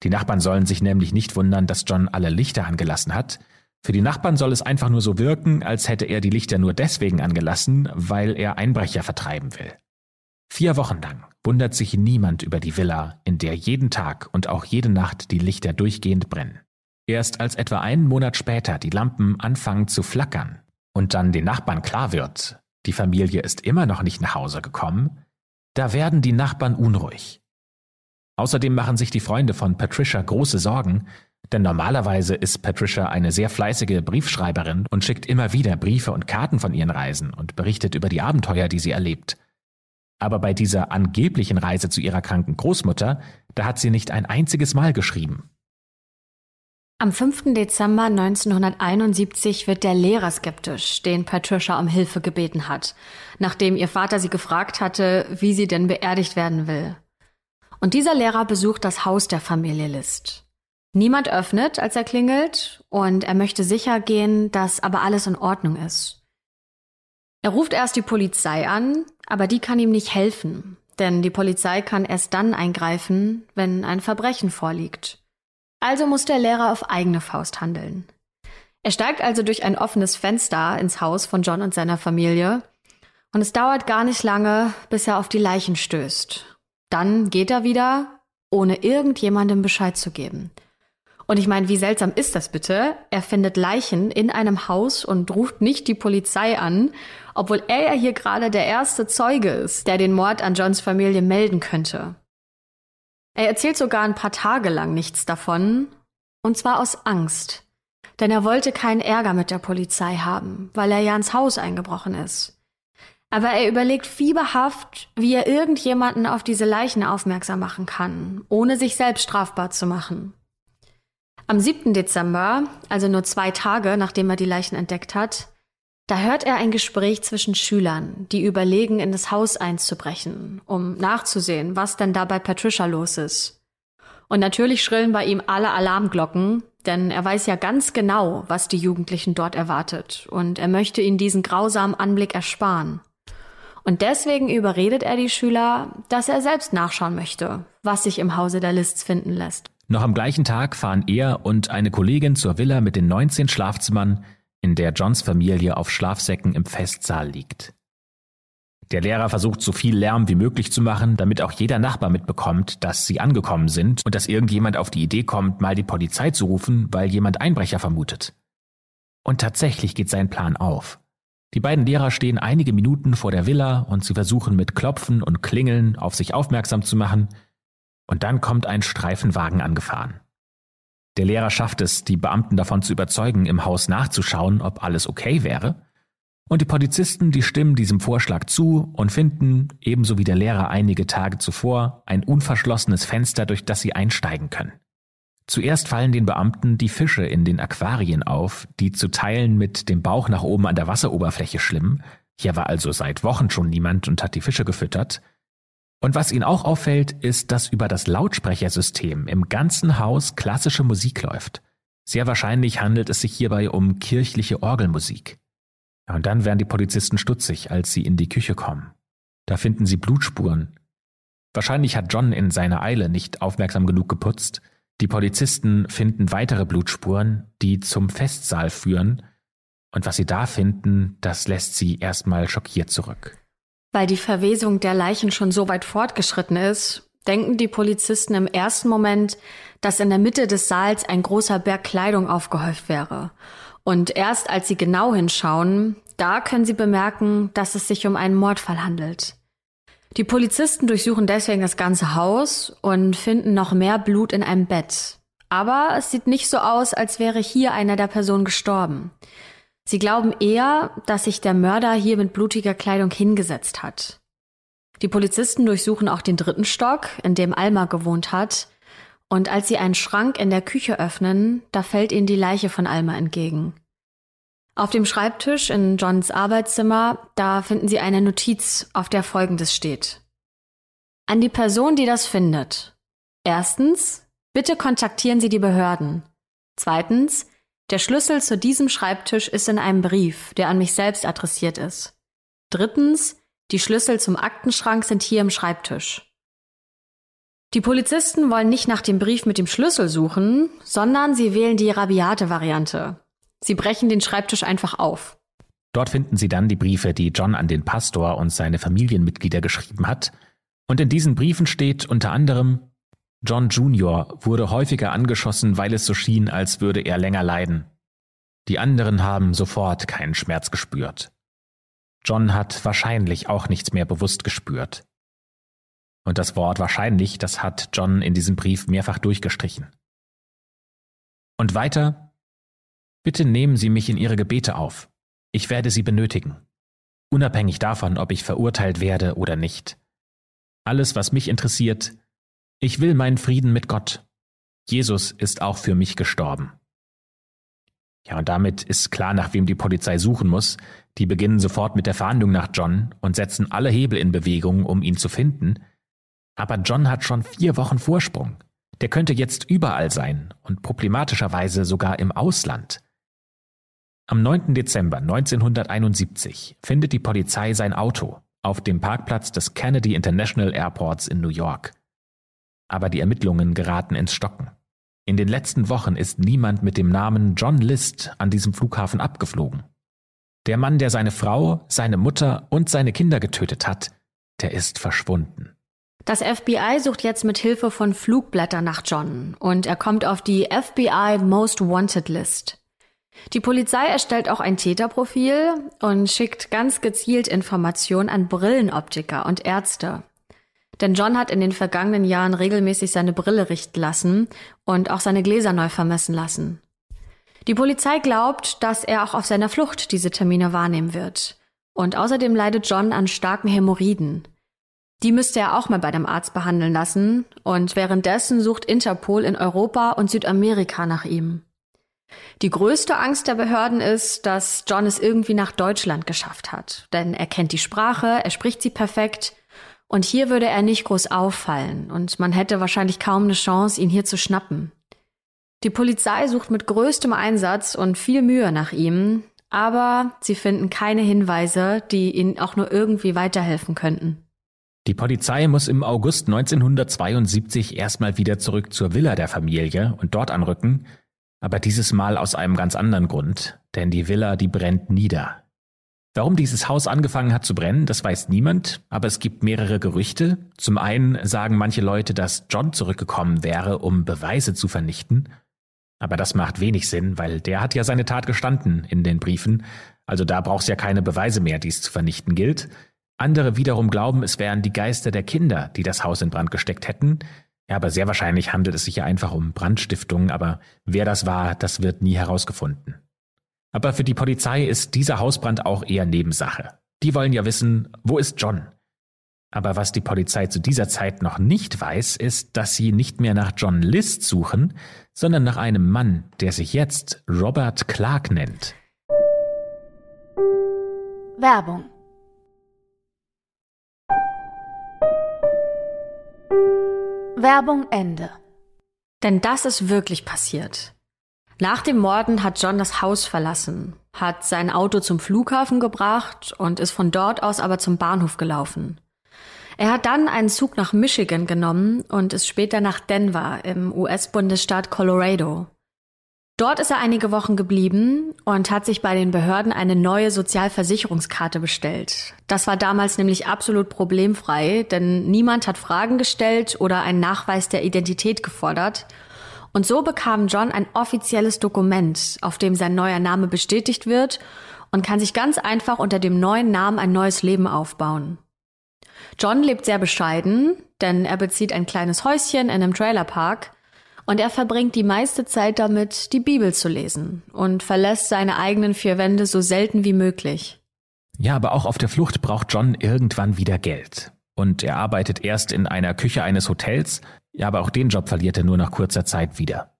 Die Nachbarn sollen sich nämlich nicht wundern, dass John alle Lichter angelassen hat, für die Nachbarn soll es einfach nur so wirken, als hätte er die Lichter nur deswegen angelassen, weil er Einbrecher vertreiben will. Vier Wochen lang wundert sich niemand über die Villa, in der jeden Tag und auch jede Nacht die Lichter durchgehend brennen. Erst als etwa einen Monat später die Lampen anfangen zu flackern und dann den Nachbarn klar wird, die Familie ist immer noch nicht nach Hause gekommen, da werden die Nachbarn unruhig. Außerdem machen sich die Freunde von Patricia große Sorgen, denn normalerweise ist Patricia eine sehr fleißige Briefschreiberin und schickt immer wieder Briefe und Karten von ihren Reisen und berichtet über die Abenteuer, die sie erlebt. Aber bei dieser angeblichen Reise zu ihrer kranken Großmutter, da hat sie nicht ein einziges Mal geschrieben. Am 5. Dezember 1971 wird der Lehrer skeptisch, den Patricia um Hilfe gebeten hat, nachdem ihr Vater sie gefragt hatte, wie sie denn beerdigt werden will. Und dieser Lehrer besucht das Haus der Familie List. Niemand öffnet, als er klingelt, und er möchte sicher gehen, dass aber alles in Ordnung ist. Er ruft erst die Polizei an, aber die kann ihm nicht helfen, denn die Polizei kann erst dann eingreifen, wenn ein Verbrechen vorliegt. Also muss der Lehrer auf eigene Faust handeln. Er steigt also durch ein offenes Fenster ins Haus von John und seiner Familie, und es dauert gar nicht lange, bis er auf die Leichen stößt. Dann geht er wieder, ohne irgendjemandem Bescheid zu geben. Und ich meine, wie seltsam ist das bitte? Er findet Leichen in einem Haus und ruft nicht die Polizei an, obwohl er ja hier gerade der erste Zeuge ist, der den Mord an Johns Familie melden könnte. Er erzählt sogar ein paar Tage lang nichts davon, und zwar aus Angst. Denn er wollte keinen Ärger mit der Polizei haben, weil er ja ins Haus eingebrochen ist. Aber er überlegt fieberhaft, wie er irgendjemanden auf diese Leichen aufmerksam machen kann, ohne sich selbst strafbar zu machen. Am 7. Dezember, also nur zwei Tage nachdem er die Leichen entdeckt hat, da hört er ein Gespräch zwischen Schülern, die überlegen, in das Haus einzubrechen, um nachzusehen, was denn da bei Patricia los ist. Und natürlich schrillen bei ihm alle Alarmglocken, denn er weiß ja ganz genau, was die Jugendlichen dort erwartet, und er möchte ihnen diesen grausamen Anblick ersparen. Und deswegen überredet er die Schüler, dass er selbst nachschauen möchte, was sich im Hause der Lists finden lässt. Noch am gleichen Tag fahren er und eine Kollegin zur Villa mit den 19 Schlafzimmern, in der Johns Familie auf Schlafsäcken im Festsaal liegt. Der Lehrer versucht so viel Lärm wie möglich zu machen, damit auch jeder Nachbar mitbekommt, dass sie angekommen sind und dass irgendjemand auf die Idee kommt, mal die Polizei zu rufen, weil jemand Einbrecher vermutet. Und tatsächlich geht sein Plan auf. Die beiden Lehrer stehen einige Minuten vor der Villa und sie versuchen mit Klopfen und Klingeln auf sich aufmerksam zu machen, und dann kommt ein Streifenwagen angefahren. Der Lehrer schafft es, die Beamten davon zu überzeugen, im Haus nachzuschauen, ob alles okay wäre. Und die Polizisten, die stimmen diesem Vorschlag zu und finden, ebenso wie der Lehrer einige Tage zuvor, ein unverschlossenes Fenster, durch das sie einsteigen können. Zuerst fallen den Beamten die Fische in den Aquarien auf, die zu Teilen mit dem Bauch nach oben an der Wasseroberfläche schlimmen. Hier war also seit Wochen schon niemand und hat die Fische gefüttert. Und was Ihnen auch auffällt, ist, dass über das Lautsprechersystem im ganzen Haus klassische Musik läuft. Sehr wahrscheinlich handelt es sich hierbei um kirchliche Orgelmusik. Und dann werden die Polizisten stutzig, als sie in die Küche kommen. Da finden sie Blutspuren. Wahrscheinlich hat John in seiner Eile nicht aufmerksam genug geputzt. Die Polizisten finden weitere Blutspuren, die zum Festsaal führen. Und was sie da finden, das lässt sie erstmal schockiert zurück. Weil die Verwesung der Leichen schon so weit fortgeschritten ist, denken die Polizisten im ersten Moment, dass in der Mitte des Saals ein großer Berg Kleidung aufgehäuft wäre. Und erst als sie genau hinschauen, da können sie bemerken, dass es sich um einen Mordfall handelt. Die Polizisten durchsuchen deswegen das ganze Haus und finden noch mehr Blut in einem Bett. Aber es sieht nicht so aus, als wäre hier einer der Personen gestorben. Sie glauben eher, dass sich der Mörder hier mit blutiger Kleidung hingesetzt hat. Die Polizisten durchsuchen auch den dritten Stock, in dem Alma gewohnt hat, und als sie einen Schrank in der Küche öffnen, da fällt ihnen die Leiche von Alma entgegen. Auf dem Schreibtisch in Johns Arbeitszimmer, da finden sie eine Notiz, auf der Folgendes steht. An die Person, die das findet. Erstens, bitte kontaktieren Sie die Behörden. Zweitens, der Schlüssel zu diesem Schreibtisch ist in einem Brief, der an mich selbst adressiert ist. Drittens, die Schlüssel zum Aktenschrank sind hier im Schreibtisch. Die Polizisten wollen nicht nach dem Brief mit dem Schlüssel suchen, sondern sie wählen die rabiate Variante. Sie brechen den Schreibtisch einfach auf. Dort finden sie dann die Briefe, die John an den Pastor und seine Familienmitglieder geschrieben hat. Und in diesen Briefen steht unter anderem, John Jr. wurde häufiger angeschossen, weil es so schien, als würde er länger leiden. Die anderen haben sofort keinen Schmerz gespürt. John hat wahrscheinlich auch nichts mehr bewusst gespürt. Und das Wort wahrscheinlich, das hat John in diesem Brief mehrfach durchgestrichen. Und weiter, bitte nehmen Sie mich in Ihre Gebete auf. Ich werde Sie benötigen. Unabhängig davon, ob ich verurteilt werde oder nicht. Alles, was mich interessiert, ich will meinen Frieden mit Gott. Jesus ist auch für mich gestorben. Ja, und damit ist klar, nach wem die Polizei suchen muss. Die beginnen sofort mit der Fahndung nach John und setzen alle Hebel in Bewegung, um ihn zu finden. Aber John hat schon vier Wochen Vorsprung. Der könnte jetzt überall sein und problematischerweise sogar im Ausland. Am 9. Dezember 1971 findet die Polizei sein Auto auf dem Parkplatz des Kennedy International Airports in New York. Aber die Ermittlungen geraten ins Stocken. In den letzten Wochen ist niemand mit dem Namen John List an diesem Flughafen abgeflogen. Der Mann, der seine Frau, seine Mutter und seine Kinder getötet hat, der ist verschwunden. Das FBI sucht jetzt mit Hilfe von Flugblättern nach John und er kommt auf die FBI Most Wanted List. Die Polizei erstellt auch ein Täterprofil und schickt ganz gezielt Informationen an Brillenoptiker und Ärzte. Denn John hat in den vergangenen Jahren regelmäßig seine Brille richten lassen und auch seine Gläser neu vermessen lassen. Die Polizei glaubt, dass er auch auf seiner Flucht diese Termine wahrnehmen wird. Und außerdem leidet John an starken Hämorrhoiden. Die müsste er auch mal bei dem Arzt behandeln lassen und währenddessen sucht Interpol in Europa und Südamerika nach ihm. Die größte Angst der Behörden ist, dass John es irgendwie nach Deutschland geschafft hat, denn er kennt die Sprache, er spricht sie perfekt und hier würde er nicht groß auffallen und man hätte wahrscheinlich kaum eine Chance, ihn hier zu schnappen. Die Polizei sucht mit größtem Einsatz und viel Mühe nach ihm, aber sie finden keine Hinweise, die ihnen auch nur irgendwie weiterhelfen könnten. Die Polizei muss im August 1972 erstmal wieder zurück zur Villa der Familie und dort anrücken, aber dieses Mal aus einem ganz anderen Grund, denn die Villa, die brennt nieder. Warum dieses Haus angefangen hat zu brennen, das weiß niemand, aber es gibt mehrere Gerüchte. Zum einen sagen manche Leute, dass John zurückgekommen wäre, um Beweise zu vernichten. Aber das macht wenig Sinn, weil der hat ja seine Tat gestanden in den Briefen, also da braucht's ja keine Beweise mehr, die es zu vernichten gilt. Andere wiederum glauben, es wären die Geister der Kinder, die das Haus in Brand gesteckt hätten. Ja, aber sehr wahrscheinlich handelt es sich ja einfach um Brandstiftung, aber wer das war, das wird nie herausgefunden. Aber für die Polizei ist dieser Hausbrand auch eher Nebensache. Die wollen ja wissen, wo ist John? Aber was die Polizei zu dieser Zeit noch nicht weiß, ist, dass sie nicht mehr nach John List suchen, sondern nach einem Mann, der sich jetzt Robert Clark nennt. Werbung Werbung Ende. Denn das ist wirklich passiert. Nach dem Morden hat John das Haus verlassen, hat sein Auto zum Flughafen gebracht und ist von dort aus aber zum Bahnhof gelaufen. Er hat dann einen Zug nach Michigan genommen und ist später nach Denver im US-Bundesstaat Colorado. Dort ist er einige Wochen geblieben und hat sich bei den Behörden eine neue Sozialversicherungskarte bestellt. Das war damals nämlich absolut problemfrei, denn niemand hat Fragen gestellt oder einen Nachweis der Identität gefordert. Und so bekam John ein offizielles Dokument, auf dem sein neuer Name bestätigt wird und kann sich ganz einfach unter dem neuen Namen ein neues Leben aufbauen. John lebt sehr bescheiden, denn er bezieht ein kleines Häuschen in einem Trailerpark und er verbringt die meiste Zeit damit, die Bibel zu lesen und verlässt seine eigenen vier Wände so selten wie möglich. Ja, aber auch auf der Flucht braucht John irgendwann wieder Geld. Und er arbeitet erst in einer Küche eines Hotels, ja, aber auch den Job verliert er nur nach kurzer Zeit wieder.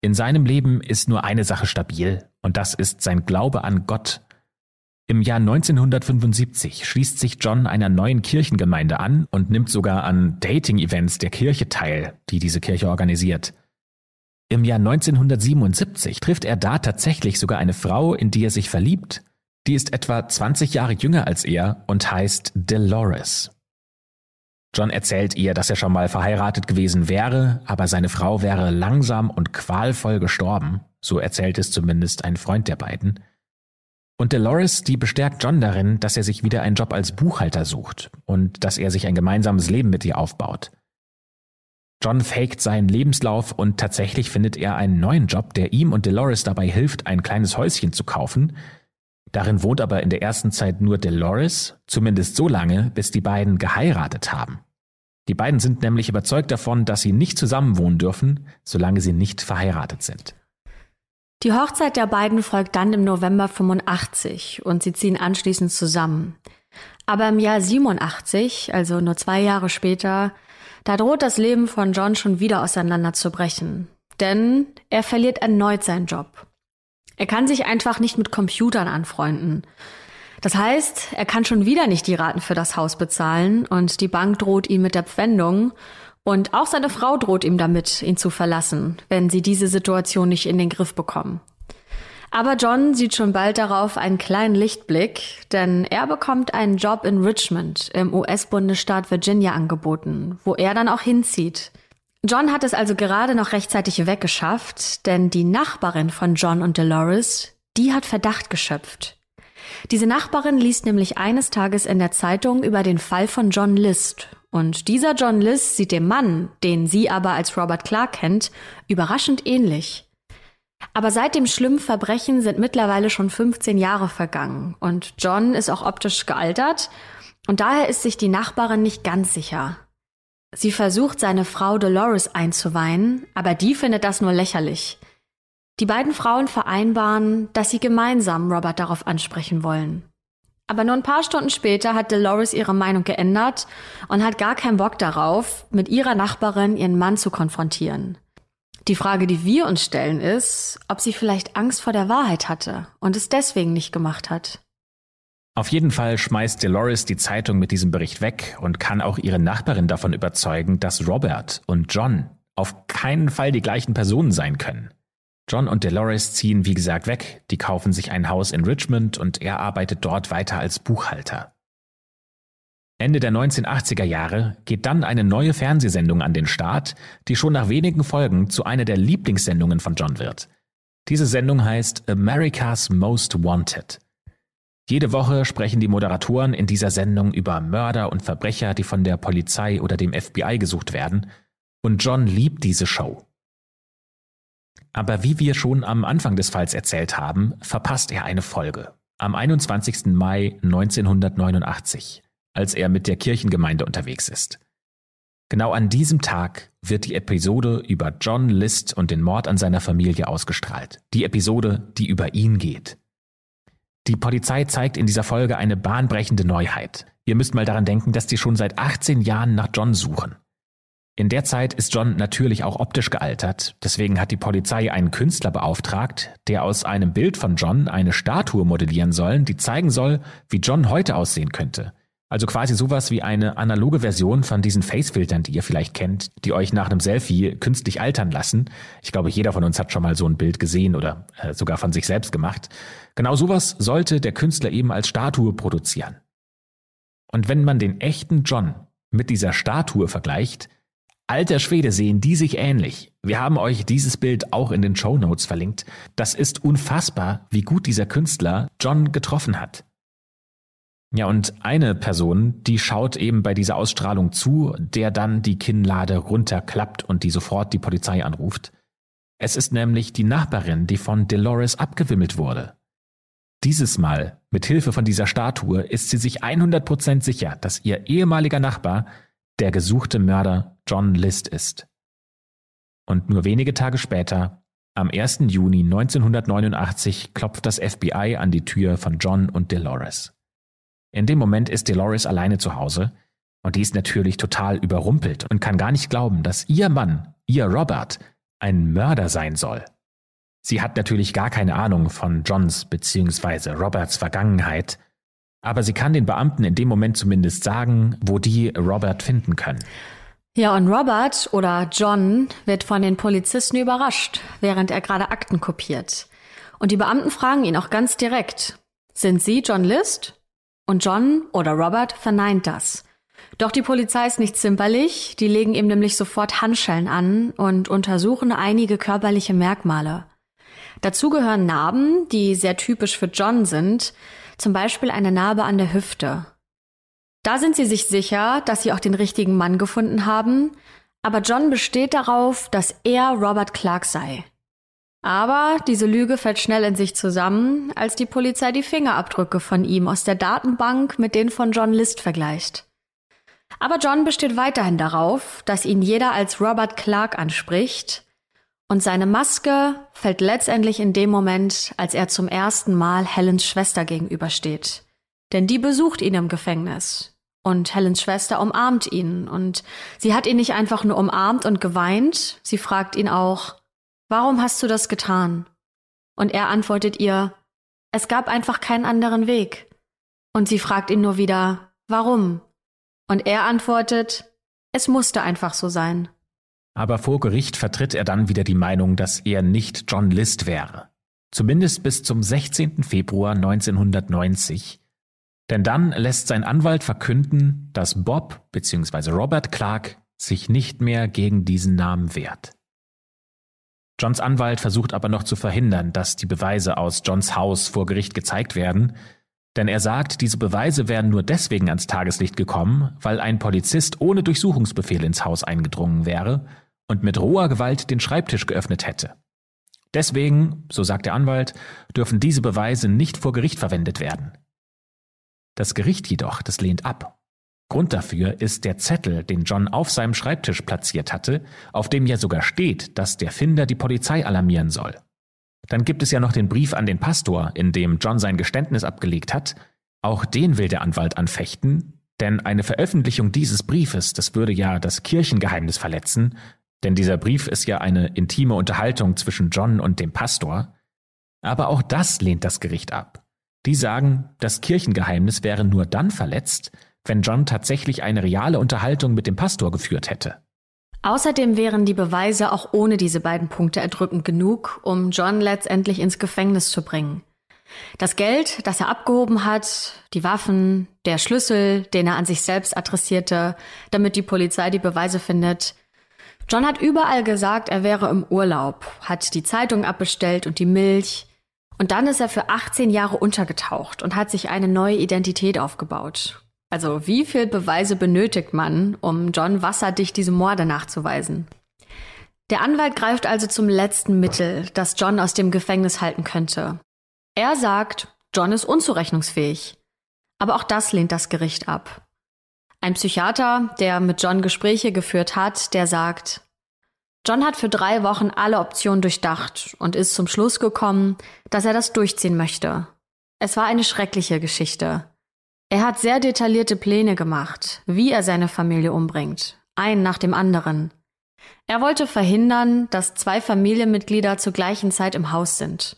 In seinem Leben ist nur eine Sache stabil, und das ist sein Glaube an Gott im Jahr 1975 schließt sich John einer neuen Kirchengemeinde an und nimmt sogar an Dating-Events der Kirche teil, die diese Kirche organisiert. Im Jahr 1977 trifft er da tatsächlich sogar eine Frau, in die er sich verliebt. Die ist etwa 20 Jahre jünger als er und heißt Dolores. John erzählt ihr, dass er schon mal verheiratet gewesen wäre, aber seine Frau wäre langsam und qualvoll gestorben, so erzählt es zumindest ein Freund der beiden. Und Dolores, die bestärkt John darin, dass er sich wieder einen Job als Buchhalter sucht und dass er sich ein gemeinsames Leben mit ihr aufbaut. John faked seinen Lebenslauf und tatsächlich findet er einen neuen Job, der ihm und Dolores dabei hilft, ein kleines Häuschen zu kaufen. Darin wohnt aber in der ersten Zeit nur Dolores, zumindest so lange, bis die beiden geheiratet haben. Die beiden sind nämlich überzeugt davon, dass sie nicht zusammenwohnen dürfen, solange sie nicht verheiratet sind. Die Hochzeit der beiden folgt dann im November 85 und sie ziehen anschließend zusammen. Aber im Jahr 87, also nur zwei Jahre später, da droht das Leben von John schon wieder auseinanderzubrechen. Denn er verliert erneut seinen Job. Er kann sich einfach nicht mit Computern anfreunden. Das heißt, er kann schon wieder nicht die Raten für das Haus bezahlen und die Bank droht ihn mit der Pfändung und auch seine Frau droht ihm damit, ihn zu verlassen, wenn sie diese Situation nicht in den Griff bekommen. Aber John sieht schon bald darauf einen kleinen Lichtblick, denn er bekommt einen Job in Richmond im US-Bundesstaat Virginia angeboten, wo er dann auch hinzieht. John hat es also gerade noch rechtzeitig weggeschafft, denn die Nachbarin von John und Dolores, die hat Verdacht geschöpft. Diese Nachbarin liest nämlich eines Tages in der Zeitung über den Fall von John List und dieser John Liss sieht dem Mann, den sie aber als Robert Clark kennt, überraschend ähnlich. Aber seit dem schlimmen Verbrechen sind mittlerweile schon 15 Jahre vergangen und John ist auch optisch gealtert und daher ist sich die Nachbarin nicht ganz sicher. Sie versucht, seine Frau Dolores einzuweihen, aber die findet das nur lächerlich. Die beiden Frauen vereinbaren, dass sie gemeinsam Robert darauf ansprechen wollen. Aber nur ein paar Stunden später hat Dolores ihre Meinung geändert und hat gar keinen Bock darauf, mit ihrer Nachbarin ihren Mann zu konfrontieren. Die Frage, die wir uns stellen, ist, ob sie vielleicht Angst vor der Wahrheit hatte und es deswegen nicht gemacht hat. Auf jeden Fall schmeißt Dolores die Zeitung mit diesem Bericht weg und kann auch ihre Nachbarin davon überzeugen, dass Robert und John auf keinen Fall die gleichen Personen sein können. John und Dolores ziehen, wie gesagt, weg. Die kaufen sich ein Haus in Richmond und er arbeitet dort weiter als Buchhalter. Ende der 1980er Jahre geht dann eine neue Fernsehsendung an den Start, die schon nach wenigen Folgen zu einer der Lieblingssendungen von John wird. Diese Sendung heißt America's Most Wanted. Jede Woche sprechen die Moderatoren in dieser Sendung über Mörder und Verbrecher, die von der Polizei oder dem FBI gesucht werden, und John liebt diese Show. Aber wie wir schon am Anfang des Falls erzählt haben, verpasst er eine Folge. Am 21. Mai 1989, als er mit der Kirchengemeinde unterwegs ist. Genau an diesem Tag wird die Episode über John List und den Mord an seiner Familie ausgestrahlt. Die Episode, die über ihn geht. Die Polizei zeigt in dieser Folge eine bahnbrechende Neuheit. Ihr müsst mal daran denken, dass die schon seit 18 Jahren nach John suchen. In der Zeit ist John natürlich auch optisch gealtert, deswegen hat die Polizei einen Künstler beauftragt, der aus einem Bild von John eine Statue modellieren soll, die zeigen soll, wie John heute aussehen könnte. Also quasi sowas wie eine analoge Version von diesen Facefiltern, die ihr vielleicht kennt, die euch nach einem Selfie künstlich altern lassen. Ich glaube, jeder von uns hat schon mal so ein Bild gesehen oder äh, sogar von sich selbst gemacht. Genau sowas sollte der Künstler eben als Statue produzieren. Und wenn man den echten John mit dieser Statue vergleicht, alter Schwede sehen die sich ähnlich. Wir haben euch dieses Bild auch in den Show Notes verlinkt. Das ist unfassbar, wie gut dieser Künstler John getroffen hat. Ja, und eine Person, die schaut eben bei dieser Ausstrahlung zu, der dann die Kinnlade runterklappt und die sofort die Polizei anruft. Es ist nämlich die Nachbarin, die von Dolores abgewimmelt wurde. Dieses Mal, mit Hilfe von dieser Statue, ist sie sich 100% sicher, dass ihr ehemaliger Nachbar der gesuchte Mörder John List ist. Und nur wenige Tage später, am 1. Juni 1989, klopft das FBI an die Tür von John und Dolores. In dem Moment ist Dolores alleine zu Hause und die ist natürlich total überrumpelt und kann gar nicht glauben, dass ihr Mann, ihr Robert, ein Mörder sein soll. Sie hat natürlich gar keine Ahnung von Johns bzw. Roberts Vergangenheit, aber sie kann den Beamten in dem Moment zumindest sagen, wo die Robert finden können. Ja, und Robert oder John wird von den Polizisten überrascht, während er gerade Akten kopiert. Und die Beamten fragen ihn auch ganz direkt, sind Sie John List? Und John oder Robert verneint das. Doch die Polizei ist nicht zimperlich, die legen ihm nämlich sofort Handschellen an und untersuchen einige körperliche Merkmale. Dazu gehören Narben, die sehr typisch für John sind, zum Beispiel eine Narbe an der Hüfte. Da sind sie sich sicher, dass sie auch den richtigen Mann gefunden haben, aber John besteht darauf, dass er Robert Clark sei. Aber diese Lüge fällt schnell in sich zusammen, als die Polizei die Fingerabdrücke von ihm aus der Datenbank mit denen von John List vergleicht. Aber John besteht weiterhin darauf, dass ihn jeder als Robert Clark anspricht, und seine Maske fällt letztendlich in dem Moment, als er zum ersten Mal Helens Schwester gegenübersteht. Denn die besucht ihn im Gefängnis. Und Helens Schwester umarmt ihn. Und sie hat ihn nicht einfach nur umarmt und geweint, sie fragt ihn auch, Warum hast du das getan? Und er antwortet ihr, es gab einfach keinen anderen Weg. Und sie fragt ihn nur wieder, warum? Und er antwortet, es musste einfach so sein. Aber vor Gericht vertritt er dann wieder die Meinung, dass er nicht John List wäre. Zumindest bis zum 16. Februar 1990. Denn dann lässt sein Anwalt verkünden, dass Bob bzw. Robert Clark sich nicht mehr gegen diesen Namen wehrt. Johns Anwalt versucht aber noch zu verhindern, dass die Beweise aus Johns Haus vor Gericht gezeigt werden, denn er sagt, diese Beweise wären nur deswegen ans Tageslicht gekommen, weil ein Polizist ohne Durchsuchungsbefehl ins Haus eingedrungen wäre und mit roher Gewalt den Schreibtisch geöffnet hätte. Deswegen, so sagt der Anwalt, dürfen diese Beweise nicht vor Gericht verwendet werden. Das Gericht jedoch, das lehnt ab Grund dafür ist der Zettel, den John auf seinem Schreibtisch platziert hatte, auf dem ja sogar steht, dass der Finder die Polizei alarmieren soll. Dann gibt es ja noch den Brief an den Pastor, in dem John sein Geständnis abgelegt hat. Auch den will der Anwalt anfechten, denn eine Veröffentlichung dieses Briefes, das würde ja das Kirchengeheimnis verletzen, denn dieser Brief ist ja eine intime Unterhaltung zwischen John und dem Pastor. Aber auch das lehnt das Gericht ab. Die sagen, das Kirchengeheimnis wäre nur dann verletzt, wenn John tatsächlich eine reale Unterhaltung mit dem Pastor geführt hätte. Außerdem wären die Beweise auch ohne diese beiden Punkte erdrückend genug, um John letztendlich ins Gefängnis zu bringen. Das Geld, das er abgehoben hat, die Waffen, der Schlüssel, den er an sich selbst adressierte, damit die Polizei die Beweise findet. John hat überall gesagt, er wäre im Urlaub, hat die Zeitung abbestellt und die Milch. Und dann ist er für 18 Jahre untergetaucht und hat sich eine neue Identität aufgebaut. Also wie viel Beweise benötigt man, um John wasserdicht diese Morde nachzuweisen? Der Anwalt greift also zum letzten Mittel, das John aus dem Gefängnis halten könnte. Er sagt, John ist unzurechnungsfähig. Aber auch das lehnt das Gericht ab. Ein Psychiater, der mit John Gespräche geführt hat, der sagt, John hat für drei Wochen alle Optionen durchdacht und ist zum Schluss gekommen, dass er das durchziehen möchte. Es war eine schreckliche Geschichte. Er hat sehr detaillierte Pläne gemacht, wie er seine Familie umbringt, einen nach dem anderen. Er wollte verhindern, dass zwei Familienmitglieder zur gleichen Zeit im Haus sind.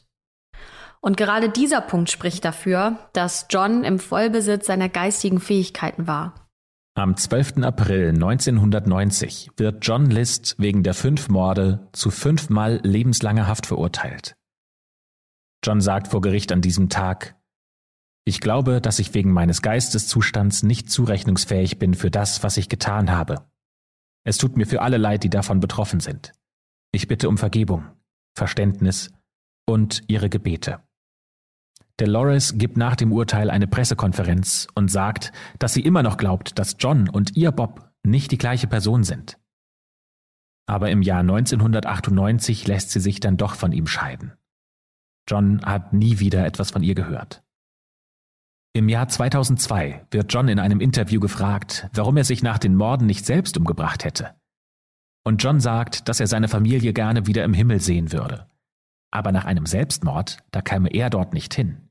Und gerade dieser Punkt spricht dafür, dass John im Vollbesitz seiner geistigen Fähigkeiten war. Am 12. April 1990 wird John List wegen der fünf Morde zu fünfmal lebenslanger Haft verurteilt. John sagt vor Gericht an diesem Tag, ich glaube, dass ich wegen meines Geisteszustands nicht zurechnungsfähig bin für das, was ich getan habe. Es tut mir für alle leid, die davon betroffen sind. Ich bitte um Vergebung, Verständnis und ihre Gebete. Dolores gibt nach dem Urteil eine Pressekonferenz und sagt, dass sie immer noch glaubt, dass John und ihr Bob nicht die gleiche Person sind. Aber im Jahr 1998 lässt sie sich dann doch von ihm scheiden. John hat nie wieder etwas von ihr gehört. Im Jahr 2002 wird John in einem Interview gefragt, warum er sich nach den Morden nicht selbst umgebracht hätte. Und John sagt, dass er seine Familie gerne wieder im Himmel sehen würde. Aber nach einem Selbstmord, da käme er dort nicht hin.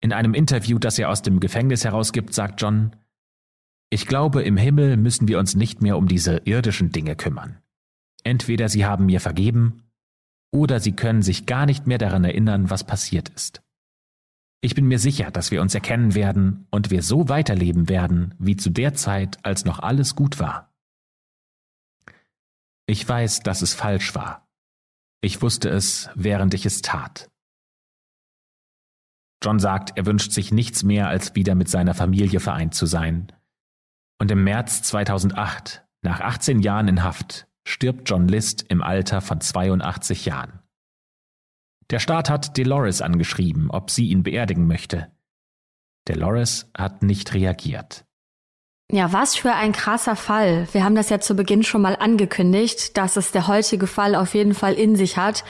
In einem Interview, das er aus dem Gefängnis herausgibt, sagt John, ich glaube, im Himmel müssen wir uns nicht mehr um diese irdischen Dinge kümmern. Entweder sie haben mir vergeben, oder sie können sich gar nicht mehr daran erinnern, was passiert ist. Ich bin mir sicher, dass wir uns erkennen werden und wir so weiterleben werden, wie zu der Zeit, als noch alles gut war. Ich weiß, dass es falsch war. Ich wusste es, während ich es tat. John sagt, er wünscht sich nichts mehr, als wieder mit seiner Familie vereint zu sein. Und im März 2008, nach 18 Jahren in Haft, stirbt John List im Alter von 82 Jahren. Der Staat hat Dolores angeschrieben, ob sie ihn beerdigen möchte. Dolores hat nicht reagiert. Ja, was für ein krasser Fall. Wir haben das ja zu Beginn schon mal angekündigt, dass es der heutige Fall auf jeden Fall in sich hat.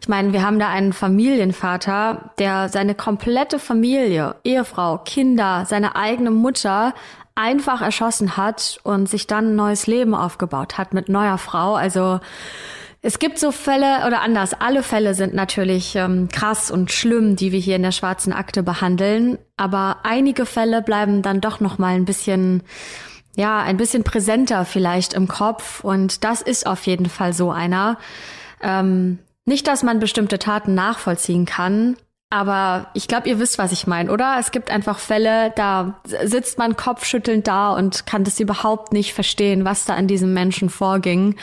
Ich meine, wir haben da einen Familienvater, der seine komplette Familie, Ehefrau, Kinder, seine eigene Mutter einfach erschossen hat und sich dann ein neues Leben aufgebaut hat mit neuer Frau. Also es gibt so Fälle oder anders. Alle Fälle sind natürlich ähm, krass und schlimm, die wir hier in der schwarzen Akte behandeln. Aber einige Fälle bleiben dann doch noch mal ein bisschen, ja, ein bisschen präsenter vielleicht im Kopf. Und das ist auf jeden Fall so einer. Ähm, nicht, dass man bestimmte Taten nachvollziehen kann, aber ich glaube, ihr wisst, was ich meine, oder? Es gibt einfach Fälle, da sitzt man kopfschüttelnd da und kann das überhaupt nicht verstehen, was da an diesem Menschen vorging.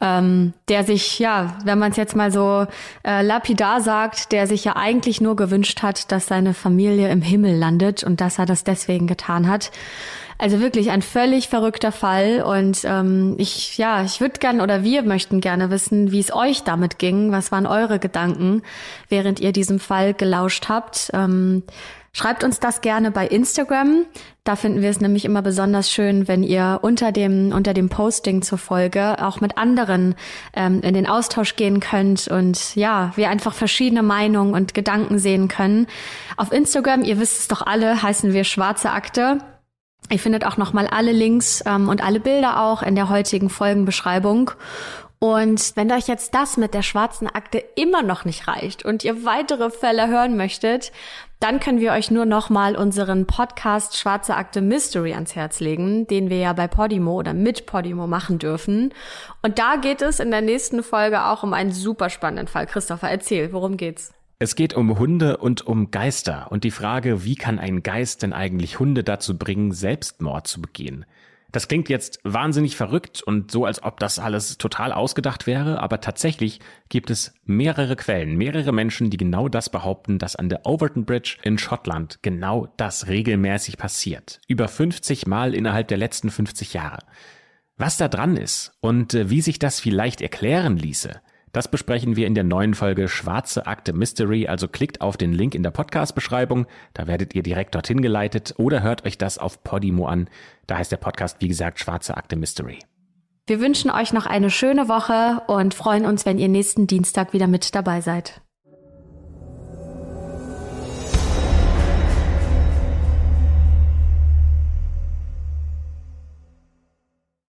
Ähm, der sich, ja, wenn man es jetzt mal so äh, lapidar sagt, der sich ja eigentlich nur gewünscht hat, dass seine Familie im Himmel landet und dass er das deswegen getan hat. Also wirklich ein völlig verrückter Fall. Und ähm, ich, ja, ich würde gern oder wir möchten gerne wissen, wie es euch damit ging. Was waren eure Gedanken, während ihr diesem Fall gelauscht habt? Ähm, Schreibt uns das gerne bei Instagram. Da finden wir es nämlich immer besonders schön, wenn ihr unter dem, unter dem Posting zur Folge auch mit anderen ähm, in den Austausch gehen könnt und ja, wir einfach verschiedene Meinungen und Gedanken sehen können. Auf Instagram, ihr wisst es doch alle, heißen wir Schwarze Akte. Ihr findet auch nochmal alle Links ähm, und alle Bilder auch in der heutigen Folgenbeschreibung. Und wenn euch jetzt das mit der schwarzen Akte immer noch nicht reicht und ihr weitere Fälle hören möchtet, dann können wir euch nur nochmal unseren Podcast Schwarze Akte Mystery ans Herz legen, den wir ja bei Podimo oder mit Podimo machen dürfen. Und da geht es in der nächsten Folge auch um einen super spannenden Fall. Christopher, erzähl, worum geht's? Es geht um Hunde und um Geister und die Frage, wie kann ein Geist denn eigentlich Hunde dazu bringen, Selbstmord zu begehen? Das klingt jetzt wahnsinnig verrückt und so, als ob das alles total ausgedacht wäre, aber tatsächlich gibt es mehrere Quellen, mehrere Menschen, die genau das behaupten, dass an der Overton Bridge in Schottland genau das regelmäßig passiert. Über 50 Mal innerhalb der letzten 50 Jahre. Was da dran ist und äh, wie sich das vielleicht erklären ließe, das besprechen wir in der neuen Folge Schwarze Akte Mystery, also klickt auf den Link in der Podcast-Beschreibung, da werdet ihr direkt dorthin geleitet oder hört euch das auf Podimo an, da heißt der Podcast wie gesagt Schwarze Akte Mystery. Wir wünschen euch noch eine schöne Woche und freuen uns, wenn ihr nächsten Dienstag wieder mit dabei seid.